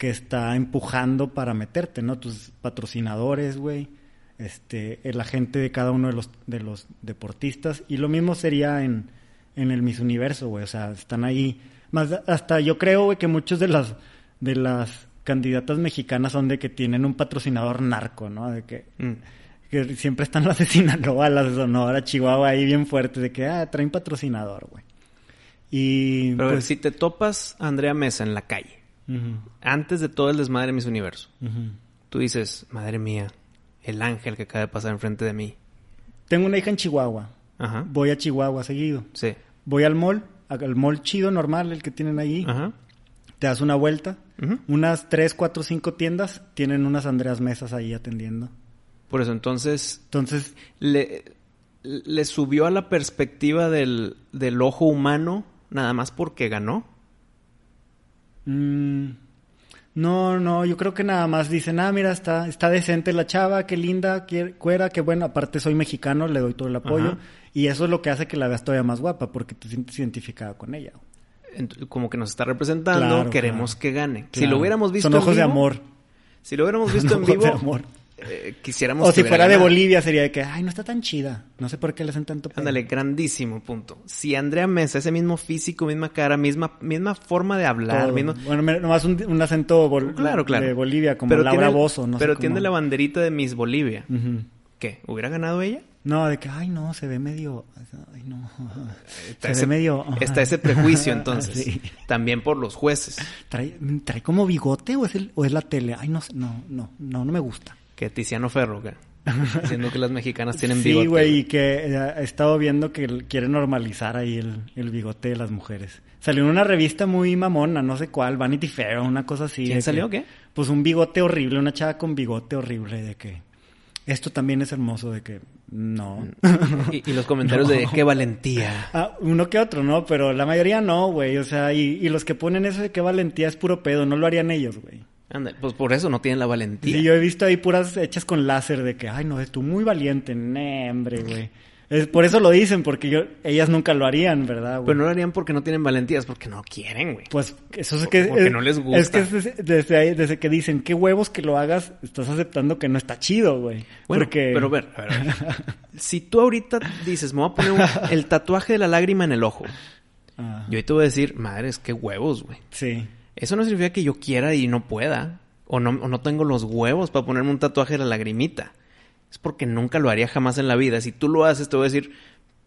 [SPEAKER 1] que está empujando para meterte, ¿no? Tus patrocinadores, güey. Este, el agente de cada uno de los de los deportistas y lo mismo sería en en el Miss Universo, güey. O sea, están ahí. Más hasta yo creo, güey, que muchos de las de las candidatas mexicanas son de que tienen un patrocinador narco, ¿no? De que,
[SPEAKER 2] Mm.
[SPEAKER 1] que siempre están <laughs> las de Sinaloa, las de Sonora, Chihuahua ahí bien fuertes, de que, ah, traen patrocinador, güey. Y
[SPEAKER 2] Pero
[SPEAKER 1] pues...
[SPEAKER 2] si te topas a Andrea Mesa en la calle, antes de todo el desmadre de Miss Universo, tú dices, madre mía, el ángel que acaba de pasar enfrente de mí.
[SPEAKER 1] Tengo una hija en Chihuahua.
[SPEAKER 2] Ajá.
[SPEAKER 1] Voy a Chihuahua seguido.
[SPEAKER 2] Sí.
[SPEAKER 1] Voy al mall, al mall chido, normal, el que tienen ahí.
[SPEAKER 2] Ajá.
[SPEAKER 1] Te das una vuelta. Unas tres, cuatro, cinco tiendas tienen unas Andreas Mesas ahí atendiendo.
[SPEAKER 2] Por eso, entonces,
[SPEAKER 1] Entonces,
[SPEAKER 2] le, le subió a la perspectiva del, del ojo humano nada más porque ganó.
[SPEAKER 1] Mm, no, no, yo creo que nada más dicen, ah, mira, está, está decente la chava, qué linda, qué cuera, qué bueno. Aparte soy mexicano, le doy todo el apoyo.
[SPEAKER 2] Ajá.
[SPEAKER 1] Y eso es lo que hace que la veas todavía más guapa, porque te sientes identificada con ella.
[SPEAKER 2] Como que nos está representando,
[SPEAKER 1] Claro,
[SPEAKER 2] queremos
[SPEAKER 1] claro.
[SPEAKER 2] que gane. Si lo hubiéramos visto
[SPEAKER 1] Son ojos
[SPEAKER 2] en
[SPEAKER 1] de
[SPEAKER 2] vivo,
[SPEAKER 1] amor.
[SPEAKER 2] Si lo hubiéramos <laughs> visto en
[SPEAKER 1] Ojos
[SPEAKER 2] vivo,
[SPEAKER 1] de amor.
[SPEAKER 2] Eh, quisiéramos
[SPEAKER 1] O si fuera de. Bolivia sería de que, ay, no está tan chida. No sé por qué le hacen tanto pedo.
[SPEAKER 2] Ándale, grandísimo punto. Si Andrea Mesa, ese mismo físico, misma cara, misma, misma forma de hablar,
[SPEAKER 1] Todo.
[SPEAKER 2] mismo...
[SPEAKER 1] Bueno, nomás un, un acento bol-
[SPEAKER 2] Claro, claro.
[SPEAKER 1] de Bolivia, como
[SPEAKER 2] Pero
[SPEAKER 1] Laura
[SPEAKER 2] tiene-
[SPEAKER 1] Bozo, no sé
[SPEAKER 2] Pero
[SPEAKER 1] cómo.
[SPEAKER 2] tiene la banderita de Miss Bolivia.
[SPEAKER 1] Ujú.
[SPEAKER 2] ¿Qué? ¿Hubiera ganado ella?
[SPEAKER 1] No, de que, ay, no, se ve medio... Ay, no.
[SPEAKER 2] Está
[SPEAKER 1] Se
[SPEAKER 2] ese,
[SPEAKER 1] ve medio...
[SPEAKER 2] está ese prejuicio <laughs> entonces.
[SPEAKER 1] Sí.
[SPEAKER 2] También por los jueces.
[SPEAKER 1] ¿Trae, ¿Trae como bigote o es, el, o es la tele? Ay, no, sé, no, no, no, no me gusta.
[SPEAKER 2] Que Tiziano Ferro, ¿qué? Diciendo que las mexicanas tienen
[SPEAKER 1] sí,
[SPEAKER 2] bigote.
[SPEAKER 1] güey, y que eh, he estado viendo que quiere normalizar ahí el, el bigote de las mujeres. Salió en una revista muy mamona, no sé cuál, Vanity Fair o una cosa así.
[SPEAKER 2] ¿Quién
[SPEAKER 1] de que-
[SPEAKER 2] salió, qué?
[SPEAKER 1] Pues un bigote horrible, una chava con bigote horrible de que... Esto también es hermoso, de que... No. <laughs>
[SPEAKER 2] Y, y los comentarios de <laughs> qué valentía.
[SPEAKER 1] Ah, uno que otro, ¿no? Pero la mayoría no, güey. O sea, y, y los que ponen eso de qué valentía es puro pedo, no lo harían ellos, güey.
[SPEAKER 2] Anda, pues por eso no tienen la valentía.
[SPEAKER 1] Sí, yo he visto ahí puras hechas con láser de que, ay, no, tú muy valiente, nee, hombre, güey. Es, por eso lo dicen, porque yo, ellas nunca lo harían, ¿verdad, güey?
[SPEAKER 2] Pero no lo harían porque no tienen valentías, porque no quieren, güey.
[SPEAKER 1] Pues eso es que...
[SPEAKER 2] Porque
[SPEAKER 1] es-
[SPEAKER 2] no les gusta.
[SPEAKER 1] Es que es desde, desde ahí, desde que dicen, qué huevos que lo hagas, estás aceptando que no está chido, güey.
[SPEAKER 2] Bueno,
[SPEAKER 1] porque...
[SPEAKER 2] pero a ver, a ver, a ver. <laughs> si tú ahorita dices, me voy a poner un- el tatuaje de la lágrima en el ojo,
[SPEAKER 1] Ah,
[SPEAKER 2] yo ahí te voy a decir, madres, qué huevos, güey.
[SPEAKER 1] sí.
[SPEAKER 2] Eso no significa que yo quiera y no pueda. O no, o no tengo los huevos para ponerme un tatuaje de la lagrimita. Es porque nunca lo haría jamás en la vida. Si tú lo haces, te voy a decir,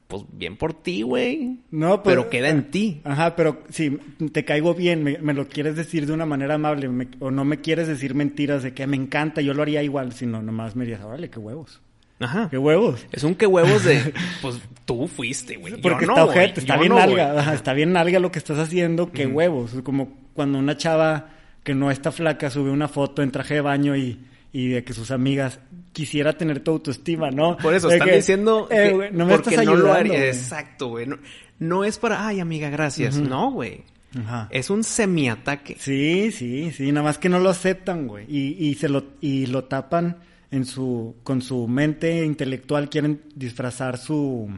[SPEAKER 2] pues bien por ti, güey.
[SPEAKER 1] No, pues,
[SPEAKER 2] Pero queda en ti.
[SPEAKER 1] Ajá, pero si te caigo bien, me, me lo quieres decir de una manera amable me- o no me quieres decir mentiras de que me encanta, yo lo haría igual, sino nomás me dirías, órale, qué huevos.
[SPEAKER 2] Ajá.
[SPEAKER 1] Qué huevos.
[SPEAKER 2] Es un que huevos de, <laughs> pues tú fuiste, güey. Yo
[SPEAKER 1] Porque
[SPEAKER 2] no,
[SPEAKER 1] está
[SPEAKER 2] güey.
[SPEAKER 1] ojete, está
[SPEAKER 2] Yo
[SPEAKER 1] bien
[SPEAKER 2] no,
[SPEAKER 1] nalga, ajá, está bien nalga lo que estás haciendo, qué huevos. Es como cuando una chava que no está flaca sube una foto en traje de baño y, y de que sus amigas quisiera tener tu autoestima, ¿no?
[SPEAKER 2] Por eso
[SPEAKER 1] De
[SPEAKER 2] están
[SPEAKER 1] que,
[SPEAKER 2] diciendo
[SPEAKER 1] eh,
[SPEAKER 2] que
[SPEAKER 1] no me
[SPEAKER 2] porque
[SPEAKER 1] estás
[SPEAKER 2] no
[SPEAKER 1] ayudando.
[SPEAKER 2] lo haría.
[SPEAKER 1] güey.
[SPEAKER 2] Exacto, güey. No, no es para, ay, amiga, gracias. No, güey.
[SPEAKER 1] Ajá.
[SPEAKER 2] Es un semiataque.
[SPEAKER 1] Sí, sí, sí, nada más que no lo aceptan, güey. Y, y se lo, y lo tapan en su, con su mente intelectual, quieren disfrazar su,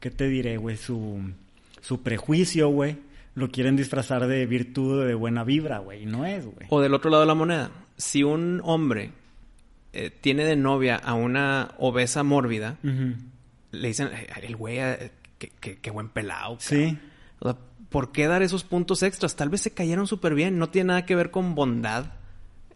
[SPEAKER 1] ¿qué te diré, güey? Su, su prejuicio, güey. Lo quieren disfrazar de virtud, de buena vibra, güey. No es, güey.
[SPEAKER 2] O del otro lado de la moneda, si un hombre eh, tiene de novia a una obesa mórbida, le dicen, "Ay, el güey, eh, qué, buen pelado.
[SPEAKER 1] Sí.
[SPEAKER 2] O sea, ¿por qué dar esos puntos extras? Tal vez se cayeron súper bien, no tiene nada que ver con bondad.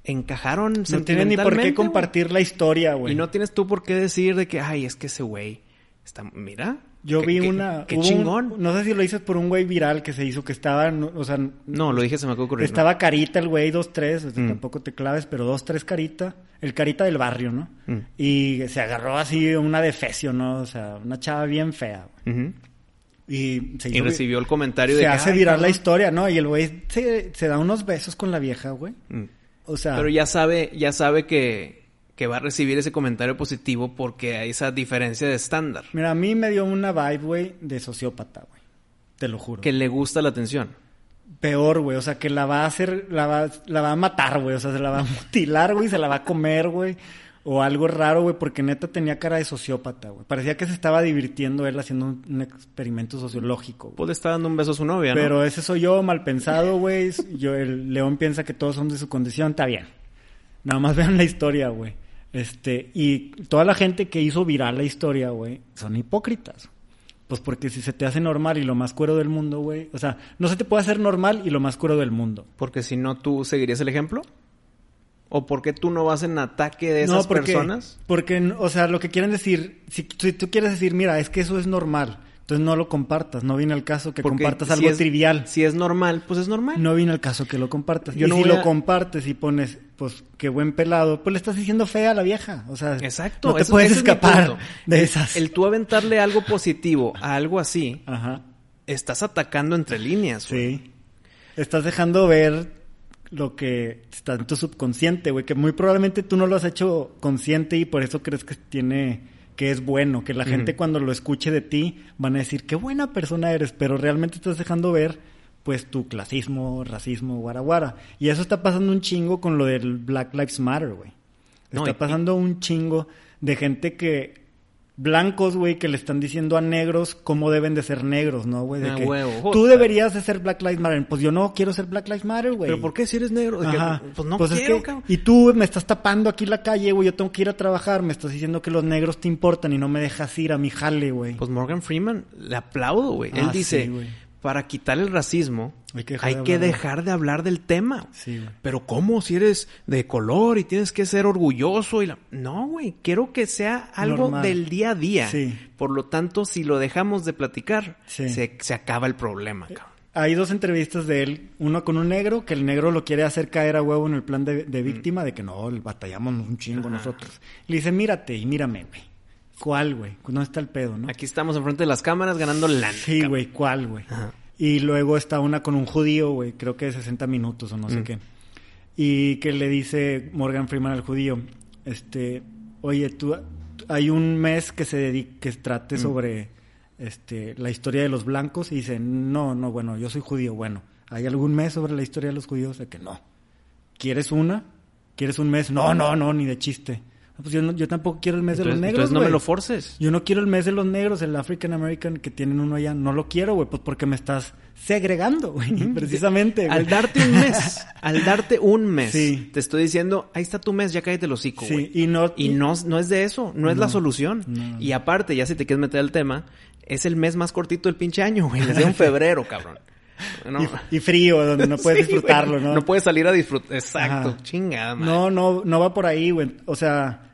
[SPEAKER 2] Encajaron
[SPEAKER 1] No tiene ni por qué compartir la historia,
[SPEAKER 2] güey.
[SPEAKER 1] güey.
[SPEAKER 2] Y no tienes tú por qué decir de que, ay, es que ese güey está, mira.
[SPEAKER 1] Yo vi
[SPEAKER 2] qué-
[SPEAKER 1] una...
[SPEAKER 2] Qué
[SPEAKER 1] un-
[SPEAKER 2] chingón.
[SPEAKER 1] no sé si lo dices por un güey viral que se hizo que estaba, no- o sea...
[SPEAKER 2] No, lo dije, se me acabó ocurrir.
[SPEAKER 1] Estaba carita el güey, dos, tres, o sea,
[SPEAKER 2] Mm.
[SPEAKER 1] tampoco te claves, pero dos, tres carita. El carita del barrio, ¿no?
[SPEAKER 2] Mm.
[SPEAKER 1] Y se agarró así una defecio, ¿no? O sea, una chava bien fea. Y se,
[SPEAKER 2] Y
[SPEAKER 1] hizo-
[SPEAKER 2] recibió el comentario de
[SPEAKER 1] se hace
[SPEAKER 2] "Ay,
[SPEAKER 1] viral la
[SPEAKER 2] cabrón".
[SPEAKER 1] historia, ¿no? Y el güey se, se da unos besos con la vieja, güey.
[SPEAKER 2] Mm.
[SPEAKER 1] O sea,
[SPEAKER 2] Pero ya sabe, ya sabe que, que va a recibir ese comentario positivo porque hay esa diferencia de estándar.
[SPEAKER 1] mira, a mí me dio una vibe, güey, de sociópata, güey. Te lo juro.
[SPEAKER 2] Que le gusta la atención.
[SPEAKER 1] Peor, güey. O sea, que la va a hacer, la va, la va a matar, güey. O sea, se la va a mutilar, güey. Se la va a comer, güey. O algo raro, güey, porque neta tenía cara de sociópata, güey. Parecía que se estaba divirtiendo él haciendo un, un experimento sociológico.
[SPEAKER 2] Pues le está dando un beso a su novia, ¿no?
[SPEAKER 1] Pero ese soy yo, mal pensado, güey. Yo, el león piensa que todos son de su condición. Está bien. Nada más vean la historia, güey. Este, y toda la gente que hizo viral la historia, güey, son hipócritas. Pues porque si se te hace normal y lo más cuero del mundo, güey. O sea, no se te puede hacer normal y lo más cuero del mundo.
[SPEAKER 2] Porque si no, ¿tú seguirías el ejemplo? ¿O por qué tú no vas en ataque de esas
[SPEAKER 1] porque,
[SPEAKER 2] personas?
[SPEAKER 1] Porque, o sea, lo que quieren decir, si, si tú quieres decir, mira, es que eso es normal, entonces no lo compartas. No viene al caso que
[SPEAKER 2] Porque
[SPEAKER 1] compartas
[SPEAKER 2] si
[SPEAKER 1] algo
[SPEAKER 2] es-
[SPEAKER 1] trivial.
[SPEAKER 2] Si es normal, pues es normal.
[SPEAKER 1] No viene al caso que lo compartas.
[SPEAKER 2] Yo
[SPEAKER 1] y
[SPEAKER 2] no
[SPEAKER 1] si lo compartes y pones, pues, qué buen pelado, pues le estás diciendo fea a la vieja. O sea,
[SPEAKER 2] Exacto.
[SPEAKER 1] no te
[SPEAKER 2] eso-
[SPEAKER 1] puedes escapar de esas.
[SPEAKER 2] El tú aventarle algo positivo a algo así,
[SPEAKER 1] Ajá,
[SPEAKER 2] estás atacando entre líneas, güey.
[SPEAKER 1] sí. Estás dejando ver lo que está en tu subconsciente, güey, que muy probablemente tú no lo has hecho consciente y por eso crees que tiene que es bueno, que la gente cuando lo escuche de ti van a decir qué buena persona eres, pero realmente estás dejando ver pues tu clasismo, racismo, guaraguara. Y eso está pasando un chingo con lo del Black Lives Matter, güey.
[SPEAKER 2] No,
[SPEAKER 1] Está
[SPEAKER 2] y-
[SPEAKER 1] pasando un chingo de gente que blancos, güey, que le están diciendo a negros cómo deben de ser negros, ¿no, güey? De
[SPEAKER 2] Ah,
[SPEAKER 1] que
[SPEAKER 2] huevo,
[SPEAKER 1] tú deberías de ser Black Lives Matter. Pues yo no quiero ser Black Lives Matter, güey.
[SPEAKER 2] ¿Pero por qué si eres negro? Que, pues no
[SPEAKER 1] Pues es
[SPEAKER 2] quiero,
[SPEAKER 1] que-
[SPEAKER 2] cabrón.
[SPEAKER 1] Y tú me estás tapando aquí la calle, güey. Yo tengo que ir a trabajar. Me estás diciendo que los negros te importan y no me dejas ir a mi jale, güey.
[SPEAKER 2] Pues Morgan Freeman, le aplaudo, güey. Él
[SPEAKER 1] Ah,
[SPEAKER 2] dice,
[SPEAKER 1] sí.
[SPEAKER 2] Para quitar el racismo,
[SPEAKER 1] Hay que
[SPEAKER 2] hay
[SPEAKER 1] dejar de
[SPEAKER 2] que
[SPEAKER 1] hablar de-
[SPEAKER 2] dejar de hablar del tema.
[SPEAKER 1] Sí.
[SPEAKER 2] Pero ¿cómo? Si eres de color y tienes que ser orgulloso y la... No, güey. Quiero que sea algo
[SPEAKER 1] Normal.
[SPEAKER 2] del día a día.
[SPEAKER 1] Sí.
[SPEAKER 2] Por lo tanto, si lo dejamos de platicar,
[SPEAKER 1] Sí.
[SPEAKER 2] se, se acaba el problema, cabrón.
[SPEAKER 1] Hay dos entrevistas de él. Uno con un negro, que el negro lo quiere hacer caer a huevo en el plan de, de víctima, de que no, batallamos un chingo
[SPEAKER 2] Ajá.
[SPEAKER 1] nosotros. Le dice, mírate y mírame, güey. ¿Cuál, güey? ¿Dónde está el pedo, no?
[SPEAKER 2] Aquí estamos enfrente de las cámaras ganando lana.
[SPEAKER 1] Sí, güey, ¿cuál, güey? Y luego está una con un judío, güey, creo que de 60 minutos o no sé
[SPEAKER 2] Mm.
[SPEAKER 1] qué. Y que le dice Morgan Freeman al judío, este, oye, tú, hay un mes que se dedique, que trate
[SPEAKER 2] Mm.
[SPEAKER 1] sobre este, la historia de los blancos y dice, no, no, bueno, yo soy judío, bueno, ¿hay algún mes sobre la historia de los judíos? De que no. ¿Quieres una? ¿Quieres un mes? No, no, no, ni de chiste. "No, Pues yo, no- yo tampoco quiero el mes de los negros,
[SPEAKER 2] entonces no me
[SPEAKER 1] güey".
[SPEAKER 2] lo forces.
[SPEAKER 1] Yo no quiero el mes de los negros, el African American que tienen uno allá. No lo quiero, güey, pues porque me estás segregando, güey. <laughs> Precisamente, güey.
[SPEAKER 2] Al darte un mes, al darte un mes,
[SPEAKER 1] Sí.
[SPEAKER 2] te estoy diciendo, ahí está tu mes, ya cállate el hocico,
[SPEAKER 1] Sí,
[SPEAKER 2] güey.
[SPEAKER 1] y no-
[SPEAKER 2] y no, no es de eso, no es la solución.
[SPEAKER 1] no.
[SPEAKER 2] Y aparte, ya si te quieres meter al tema, es el mes más cortito del pinche año, güey, desde un febrero, cabrón. No.
[SPEAKER 1] Y, y frío, donde no <laughs> puedes
[SPEAKER 2] Sí,
[SPEAKER 1] disfrutarlo,
[SPEAKER 2] güey.
[SPEAKER 1] ¿no?
[SPEAKER 2] No puedes salir a disfrutar. Exacto.
[SPEAKER 1] Ajá.
[SPEAKER 2] Chingada, madre.
[SPEAKER 1] No, no, no va por ahí, güey. O sea,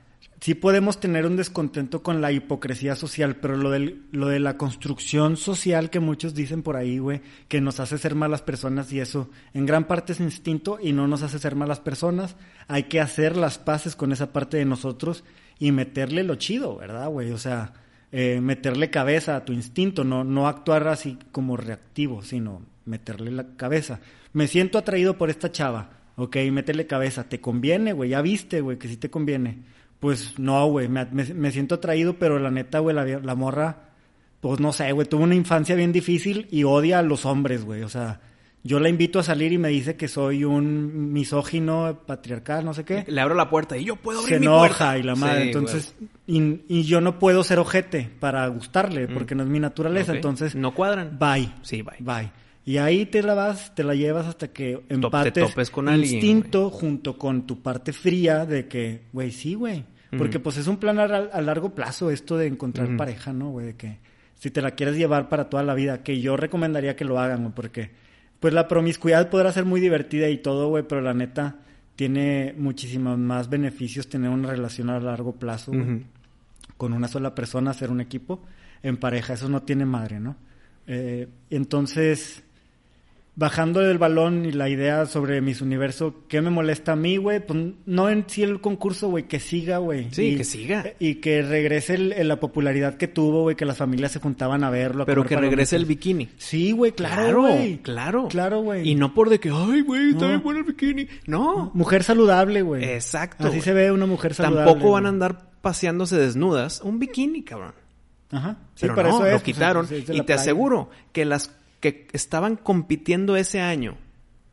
[SPEAKER 1] sí podemos tener un descontento con la hipocresía social, pero lo, del, lo de la construcción social que muchos dicen por ahí, güey, que nos hace ser malas personas y eso, en gran parte es instinto y no nos hace ser malas personas. Hay que hacer las paces con esa parte de nosotros y meterle lo chido, ¿verdad, güey? O sea, eh, meterle cabeza a tu instinto, no, no actuar así como reactivo, sino meterle la cabeza. Me siento atraído por esta chava. Ok, métele cabeza. ¿Te conviene, güey? Ya viste, güey, que sí te conviene. Pues no, güey. Me, me- me siento atraído, pero la neta, güey, la, la morra, pues no sé, güey, tuvo una infancia bien difícil y odia a los hombres, güey. O sea, yo la invito a salir y me dice que soy un misógino, patriarcal, no sé qué
[SPEAKER 2] Le abro la puerta y yo puedo abrir
[SPEAKER 1] se
[SPEAKER 2] mi
[SPEAKER 1] enoja
[SPEAKER 2] puerta.
[SPEAKER 1] y la madre.
[SPEAKER 2] Sí,
[SPEAKER 1] entonces, y, y yo no puedo ser ojete para gustarle, porque no es mi naturaleza. Entonces,
[SPEAKER 2] No cuadran.
[SPEAKER 1] bye.
[SPEAKER 2] Sí, bye.
[SPEAKER 1] Bye. Y ahí te la vas, te la llevas hasta que empates
[SPEAKER 2] topes con alguien,
[SPEAKER 1] instinto junto con tu parte fría de que, güey, sí, güey. Porque pues es un plan a, a largo plazo esto de encontrar
[SPEAKER 2] Ujú.
[SPEAKER 1] pareja, ¿no, güey? De que si te la quieres llevar para toda la vida, que yo recomendaría que lo hagan, güey, porque pues la promiscuidad podrá ser muy divertida y todo, güey, pero la neta tiene muchísimos más beneficios tener una relación a largo plazo, güey con una sola persona, hacer un equipo en pareja. Eso no tiene madre, ¿no? Eh, entonces, bajando del balón y la idea sobre mis universo, ¿qué me molesta a mí, güey? Pues no en sí el concurso, güey, que siga, güey.
[SPEAKER 2] Sí,
[SPEAKER 1] Y-
[SPEAKER 2] que siga.
[SPEAKER 1] Y que regrese el- el- la popularidad que tuvo, güey, que las familias se juntaban a verlo. a
[SPEAKER 2] Pero que regrese el bikini.
[SPEAKER 1] Sí, güey, claro, güey.
[SPEAKER 2] claro.
[SPEAKER 1] Claro, güey.
[SPEAKER 2] Y no por de que, ay, güey, está
[SPEAKER 1] No.
[SPEAKER 2] bien bueno el bikini. No.
[SPEAKER 1] Mujer saludable, güey.
[SPEAKER 2] Exacto.
[SPEAKER 1] Así se ve una mujer saludable.
[SPEAKER 2] Tampoco van a andar paseándose desnudas. Un bikini, cabrón.
[SPEAKER 1] Ajá. Sí,
[SPEAKER 2] Pero
[SPEAKER 1] para
[SPEAKER 2] no,
[SPEAKER 1] eso es.
[SPEAKER 2] lo
[SPEAKER 1] pues,
[SPEAKER 2] quitaron.
[SPEAKER 1] es
[SPEAKER 2] y te
[SPEAKER 1] playa.
[SPEAKER 2] aseguro que las que estaban compitiendo ese año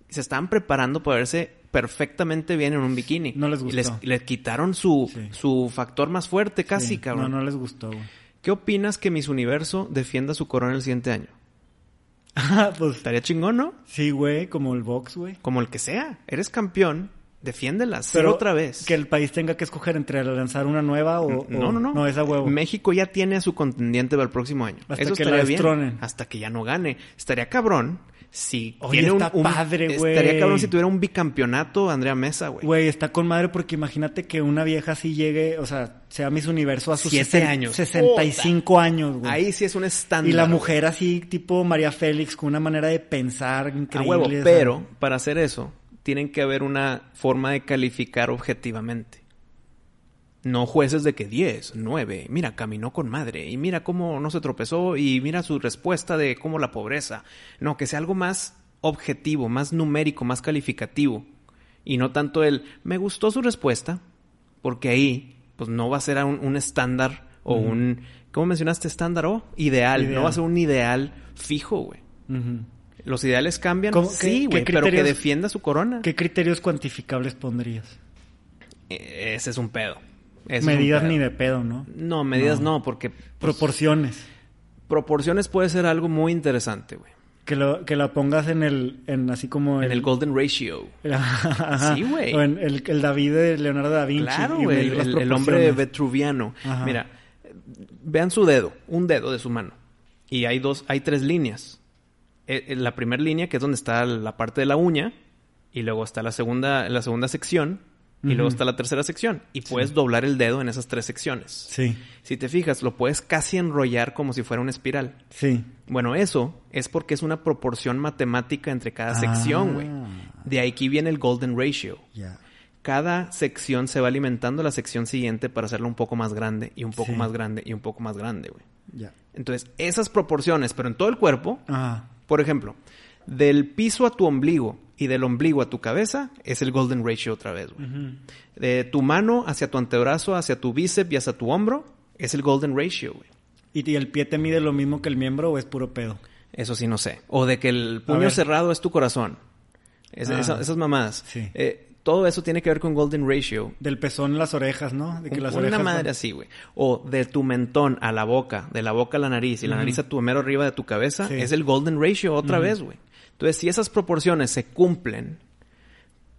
[SPEAKER 2] se estaban preparando para verse perfectamente bien en un bikini.
[SPEAKER 1] No les
[SPEAKER 2] Y
[SPEAKER 1] gustó.
[SPEAKER 2] les, les quitaron su,
[SPEAKER 1] Sí.
[SPEAKER 2] su factor más fuerte casi,
[SPEAKER 1] Sí,
[SPEAKER 2] cabrón.
[SPEAKER 1] No, no les gustó, güey.
[SPEAKER 2] ¿Qué opinas que Miss Universo defienda su corona el siguiente año? <laughs>
[SPEAKER 1] Ah, pues
[SPEAKER 2] Estaría chingón, ¿no?
[SPEAKER 1] sí, güey, como el box, güey.
[SPEAKER 2] Como el que sea. Eres campeón, defiéndela. Ser
[SPEAKER 1] Pero
[SPEAKER 2] otra vez.
[SPEAKER 1] Que el país tenga que escoger entre lanzar una nueva o.
[SPEAKER 2] No,
[SPEAKER 1] o-
[SPEAKER 2] no, no.
[SPEAKER 1] No, esa huevo.
[SPEAKER 2] México ya tiene a su contendiente para el próximo año.
[SPEAKER 1] Hasta
[SPEAKER 2] Eso
[SPEAKER 1] que
[SPEAKER 2] estaría
[SPEAKER 1] la
[SPEAKER 2] bien. Hasta que ya no gane. Estaría cabrón si
[SPEAKER 1] Oye,
[SPEAKER 2] tiene un,
[SPEAKER 1] está
[SPEAKER 2] un-
[SPEAKER 1] padre, güey.
[SPEAKER 2] Estaría cabrón si tuviera un bicampeonato Andrea Mesa, güey.
[SPEAKER 1] Güey, está con madre porque imagínate que una vieja así llegue, o sea, sea Miss Universo a sus
[SPEAKER 2] Siete
[SPEAKER 1] sesen-
[SPEAKER 2] años.
[SPEAKER 1] 65 años, güey.
[SPEAKER 2] Ahí sí es un estándar.
[SPEAKER 1] y la mujer así, tipo María Félix, con una manera de pensar
[SPEAKER 2] A
[SPEAKER 1] increíble.
[SPEAKER 2] huevo. Pero para hacer eso, tienen que haber una forma de calificar objetivamente. No jueces de que 10, 9, mira, caminó con madre, y mira cómo no se tropezó, y mira su respuesta de cómo la pobreza. No, que sea algo más objetivo, más numérico, más calificativo. Y no tanto el, me gustó su respuesta, porque ahí, pues no va a ser un, un estándar o un, ¿cómo mencionaste estándar o? Ideal,
[SPEAKER 1] Ideal.
[SPEAKER 2] no va a ser un ideal fijo, güey. ¿Los ideales cambian?
[SPEAKER 1] ¿Cómo-
[SPEAKER 2] Sí, güey, pero que defienda su corona.
[SPEAKER 1] ¿Qué criterios cuantificables pondrías?
[SPEAKER 2] Eh, Ese es un pedo. Ese es un
[SPEAKER 1] Medidas
[SPEAKER 2] pedo.
[SPEAKER 1] ni de pedo, ¿no?
[SPEAKER 2] No, medidas
[SPEAKER 1] No.
[SPEAKER 2] no, porque
[SPEAKER 1] Proporciones.
[SPEAKER 2] proporciones puede ser algo muy interesante, güey.
[SPEAKER 1] Que, lo, que la pongas en el, en así como
[SPEAKER 2] En el Golden Ratio. <laughs>
[SPEAKER 1] Ajá.
[SPEAKER 2] Sí, güey.
[SPEAKER 1] O en el, el David de Leonardo da Vinci.
[SPEAKER 2] Claro, güey, el, el- hombre vetruviano.
[SPEAKER 1] Ajá.
[SPEAKER 2] Mira, vean su dedo, un dedo de su mano. Y hay dos, hay tres líneas. Eh, eh, La primera línea, que es donde está la parte de la uña, y luego está la segunda, la segunda sección, y luego está la tercera sección. Y puedes doblar el dedo en esas tres secciones.
[SPEAKER 1] Sí,
[SPEAKER 2] Si te fijas, lo puedes casi enrollar como si fuera una espiral.
[SPEAKER 1] sí.
[SPEAKER 2] Bueno, eso es porque es una proporción matemática entre cada
[SPEAKER 1] Ah.
[SPEAKER 2] sección, güey. De aquí viene el golden ratio. Cada sección se va alimentando la sección siguiente para hacerla un poco más grande y un poco
[SPEAKER 1] Sí.
[SPEAKER 2] más grande y un poco más grande, güey.
[SPEAKER 1] Ya.
[SPEAKER 2] Entonces, esas proporciones, pero en todo el cuerpo. Por ejemplo, del piso a tu ombligo y del ombligo a tu cabeza, es el golden ratio otra vez, güey. De tu mano hacia tu antebrazo, hacia tu bíceps y hacia tu hombro, es el golden ratio, güey.
[SPEAKER 1] ¿Y, el pie te mide lo mismo que el miembro o es puro pedo?
[SPEAKER 2] Eso sí no sé. O de que el puño cerrado es tu corazón. Es-
[SPEAKER 1] Ah.
[SPEAKER 2] esa- esas mamadas.
[SPEAKER 1] Sí.
[SPEAKER 2] Eh, todo eso tiene que ver con golden ratio.
[SPEAKER 1] Del pezón a las orejas, ¿no? De que las
[SPEAKER 2] Una
[SPEAKER 1] orejas
[SPEAKER 2] madre así, güey. O de tu mentón a la boca, de la boca a la nariz y la nariz a tu mero arriba de tu cabeza,
[SPEAKER 1] Sí.
[SPEAKER 2] es el golden ratio otra vez, güey. Entonces, si esas proporciones se cumplen,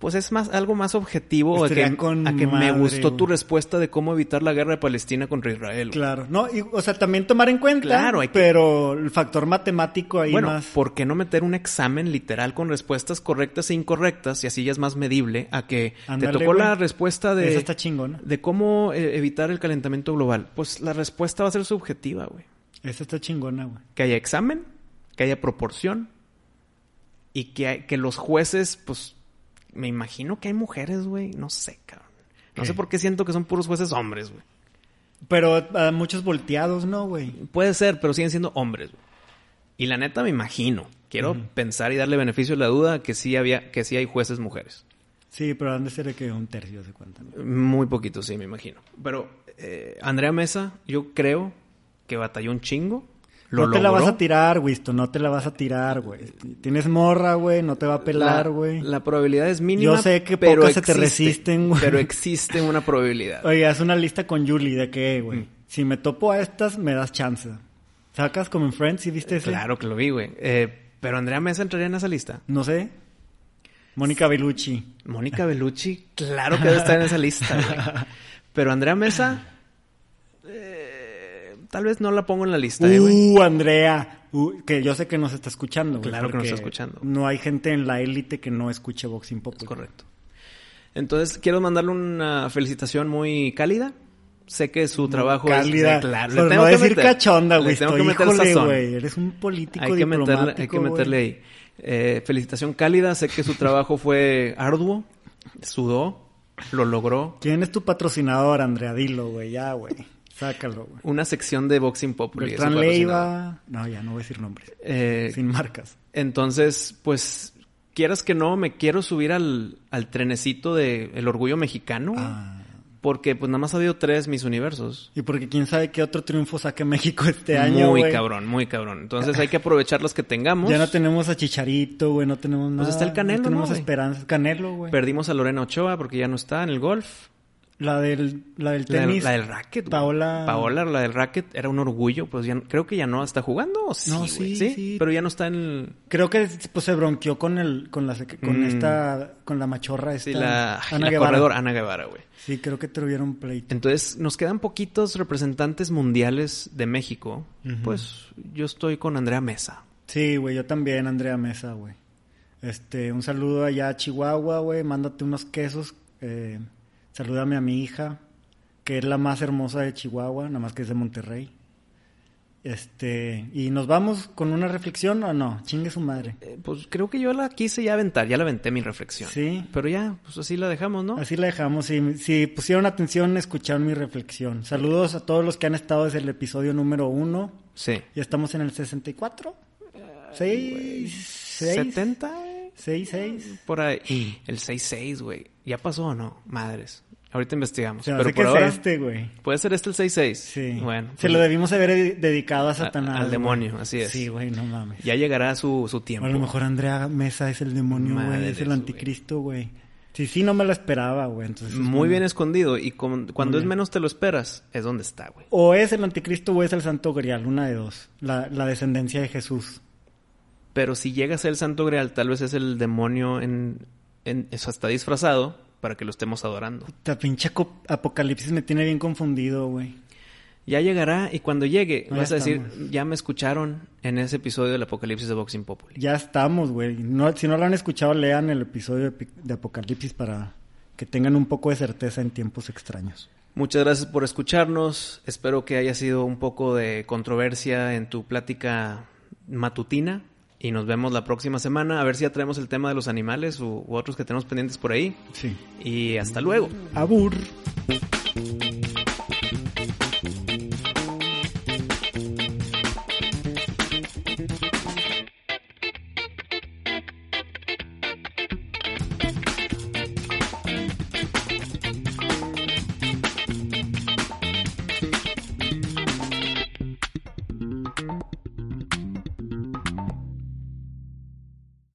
[SPEAKER 2] pues es más algo más objetivo a que, a que me gustó
[SPEAKER 1] güey.
[SPEAKER 2] tu respuesta de cómo evitar la guerra de Palestina contra Israel. güey.
[SPEAKER 1] Claro, no, y, o sea, también tomar en cuenta,
[SPEAKER 2] Claro, hay que-
[SPEAKER 1] pero el factor matemático ahí
[SPEAKER 2] Bueno,
[SPEAKER 1] más.
[SPEAKER 2] ¿por qué no meter un examen literal con respuestas correctas e incorrectas y así ya es más medible a que te tocó
[SPEAKER 1] güey.
[SPEAKER 2] la respuesta de,
[SPEAKER 1] Esa está chingona.
[SPEAKER 2] de cómo eh, evitar el calentamiento global? Pues la respuesta va a ser subjetiva, güey.
[SPEAKER 1] Esa está chingona, güey.
[SPEAKER 2] Que haya examen, que haya proporción y que, hay- que los jueces, pues, me imagino que hay mujeres, güey. No sé, cabrón. No
[SPEAKER 1] ¿Qué?
[SPEAKER 2] sé por qué siento que son puros jueces hombres, güey.
[SPEAKER 1] Pero a muchos volteados, ¿no, güey?
[SPEAKER 2] Puede ser, pero siguen siendo hombres. güey. Y la neta me imagino. Quiero pensar y darle beneficio a la duda que sí había, que sí hay jueces mujeres.
[SPEAKER 1] Sí, pero han de ser de que un tercio se cuentan.
[SPEAKER 2] Muy poquito, sí, me imagino. Pero eh, Andrea Mesa, yo creo que batalló un chingo. Lo
[SPEAKER 1] no te la vas a tirar, Wisto, no te la vas a tirar, güey. Tienes morra, güey, no te va a pelar,
[SPEAKER 2] La-
[SPEAKER 1] güey.
[SPEAKER 2] La, probabilidad es mínima.
[SPEAKER 1] Yo sé que
[SPEAKER 2] pero
[SPEAKER 1] pocas se te resisten, güey.
[SPEAKER 2] Pero existe una probabilidad. <laughs>
[SPEAKER 1] Oye, haz una lista con Julie de que,
[SPEAKER 2] Mm.
[SPEAKER 1] güey, si me topo a estas, me das chance. ¿Sacas como en Friends? ¿Sí viste ese?
[SPEAKER 2] Claro que lo vi, güey. Eh, pero Andrea Mesa entraría en esa lista.
[SPEAKER 1] No sé. Mónica Bellucci.
[SPEAKER 2] Mónica Bellucci, claro que debe estar en esa lista, güey. <laughs> Pero Andrea Mesa, tal vez no la pongo en la lista, eh, güey.
[SPEAKER 1] Uh, Andrea. Uh, que yo sé que nos está escuchando, güey.
[SPEAKER 2] Claro que nos está escuchando.
[SPEAKER 1] No hay gente en la élite que no escuche Boxing Pop.
[SPEAKER 2] Es correcto. Entonces, quiero mandarle una felicitación muy cálida. Sé que su trabajo
[SPEAKER 1] Cálida.
[SPEAKER 2] es... claro, tengo
[SPEAKER 1] no
[SPEAKER 2] que
[SPEAKER 1] decir
[SPEAKER 2] meter-
[SPEAKER 1] cachonda, güey.
[SPEAKER 2] tengo que
[SPEAKER 1] Estoy,
[SPEAKER 2] meter
[SPEAKER 1] híjole, güey. Eres un político
[SPEAKER 2] Hay que meterle,
[SPEAKER 1] diplomático,
[SPEAKER 2] hay que meterle
[SPEAKER 1] güey.
[SPEAKER 2] ahí. Eh, felicitación cálida. Sé que su trabajo fue arduo. Sudó. Lo logró.
[SPEAKER 1] ¿Quién es tu patrocinador, Andrea? Dilo, güey. Ya, güey. Sácalo, güey.
[SPEAKER 2] Una sección de Boxing Populi.
[SPEAKER 1] Beltrán. Leiva. No, ya no voy a decir nombres.
[SPEAKER 2] Eh,
[SPEAKER 1] Sin marcas.
[SPEAKER 2] Entonces, pues, quieras que no, me quiero subir al, al trenecito de el orgullo mexicano.
[SPEAKER 1] Ah.
[SPEAKER 2] Porque, pues, nada más ha habido tres mis universos.
[SPEAKER 1] Y porque quién sabe qué otro triunfo saque México este año,
[SPEAKER 2] muy cabrón, muy cabrón. Entonces hay que aprovechar los que tengamos.
[SPEAKER 1] Ya no tenemos a Chicharito, güey. No tenemos nada.
[SPEAKER 2] está el Canelo,
[SPEAKER 1] No tenemos
[SPEAKER 2] ¿no, güey?
[SPEAKER 1] esperanza. Canelo, güey.
[SPEAKER 2] Perdimos a Lorena Ochoa porque ya no está en el golf.
[SPEAKER 1] La del, la del tenis.
[SPEAKER 2] la del racket. güey.
[SPEAKER 1] Paola-
[SPEAKER 2] Paola, la del racket, era un orgullo. Pues ya creo que ya no está jugando. ¿o sí,
[SPEAKER 1] No,
[SPEAKER 2] güey?
[SPEAKER 1] sí,
[SPEAKER 2] sí. Pero ya no está en el...
[SPEAKER 1] Creo que pues, se bronqueó con el, con la, con
[SPEAKER 2] Mm.
[SPEAKER 1] esta, con la machorra esta.
[SPEAKER 2] Sí, la,
[SPEAKER 1] Ana
[SPEAKER 2] la
[SPEAKER 1] Guevara.
[SPEAKER 2] Ana Guevara, güey.
[SPEAKER 1] Sí, creo que tuvieron pleito.
[SPEAKER 2] Entonces, nos quedan poquitos representantes mundiales de México. Pues yo estoy con Andrea Mesa.
[SPEAKER 1] Sí, güey, yo también, Andrea Mesa, güey. Este, un saludo allá a Chihuahua, güey. Mándate unos quesos. Eh, salúdame a mi hija, que es la más hermosa de Chihuahua, nada más que es de Monterrey. Este, y nos vamos con una reflexión o no, chingue su madre.
[SPEAKER 2] Eh, pues creo que yo la quise ya aventar, ya la aventé mi reflexión.
[SPEAKER 1] Sí.
[SPEAKER 2] Pero ya, pues así la dejamos, ¿no?
[SPEAKER 1] Así la dejamos. Si, si pusieron atención, escucharon mi reflexión. Saludos a todos los que han estado desde el episodio número uno.
[SPEAKER 2] Sí.
[SPEAKER 1] Ya estamos en el 64. ¿Seis? ¿Seis?
[SPEAKER 2] ¿70? güey?
[SPEAKER 1] ¿Seis, seis?
[SPEAKER 2] Por ahí. El 6-6, güey. ¿Ya pasó o no? Madres. Ahorita investigamos.
[SPEAKER 1] Se
[SPEAKER 2] Pero
[SPEAKER 1] que es este, güey.
[SPEAKER 2] puede ser este el 6-6.
[SPEAKER 1] Sí.
[SPEAKER 2] Bueno.
[SPEAKER 1] Se
[SPEAKER 2] pues,
[SPEAKER 1] lo debimos haber ed- dedicado a
[SPEAKER 2] a-
[SPEAKER 1] Satanás.
[SPEAKER 2] al
[SPEAKER 1] güey.
[SPEAKER 2] demonio, así es.
[SPEAKER 1] Sí, güey, no mames.
[SPEAKER 2] Ya llegará su, su tiempo.
[SPEAKER 1] a lo mejor Andrea Mesa es el demonio, güey. Es el anticristo, güey. Sí, sí, no me lo esperaba, güey. Entonces, es
[SPEAKER 2] Muy bien escondido. Y con- cuando es menos te lo esperas, es donde está, güey.
[SPEAKER 1] O es el anticristo o es el santo grial, una de dos. La, la descendencia de Jesús.
[SPEAKER 2] Pero si llega a ser el Santo Grial, tal vez es el demonio en... en eso está disfrazado para que lo estemos adorando.
[SPEAKER 1] La pinche apocalipsis me tiene bien confundido, güey.
[SPEAKER 2] Ya llegará y cuando llegue
[SPEAKER 1] No,
[SPEAKER 2] vas a decir,
[SPEAKER 1] estamos.
[SPEAKER 2] ya me escucharon en ese episodio del Apocalipsis de Boxing Populi.
[SPEAKER 1] Ya estamos, güey. No, si no lo han escuchado, lean el episodio de, Pi- de Apocalipsis para que tengan un poco de certeza en tiempos extraños.
[SPEAKER 2] Muchas gracias por escucharnos. Espero que haya sido un poco de controversia en tu plática matutina. Y nos vemos la próxima semana. A ver si ya traemos el tema de los animales u, otros que tenemos pendientes por ahí.
[SPEAKER 1] Sí.
[SPEAKER 2] Y hasta luego.
[SPEAKER 1] Abur.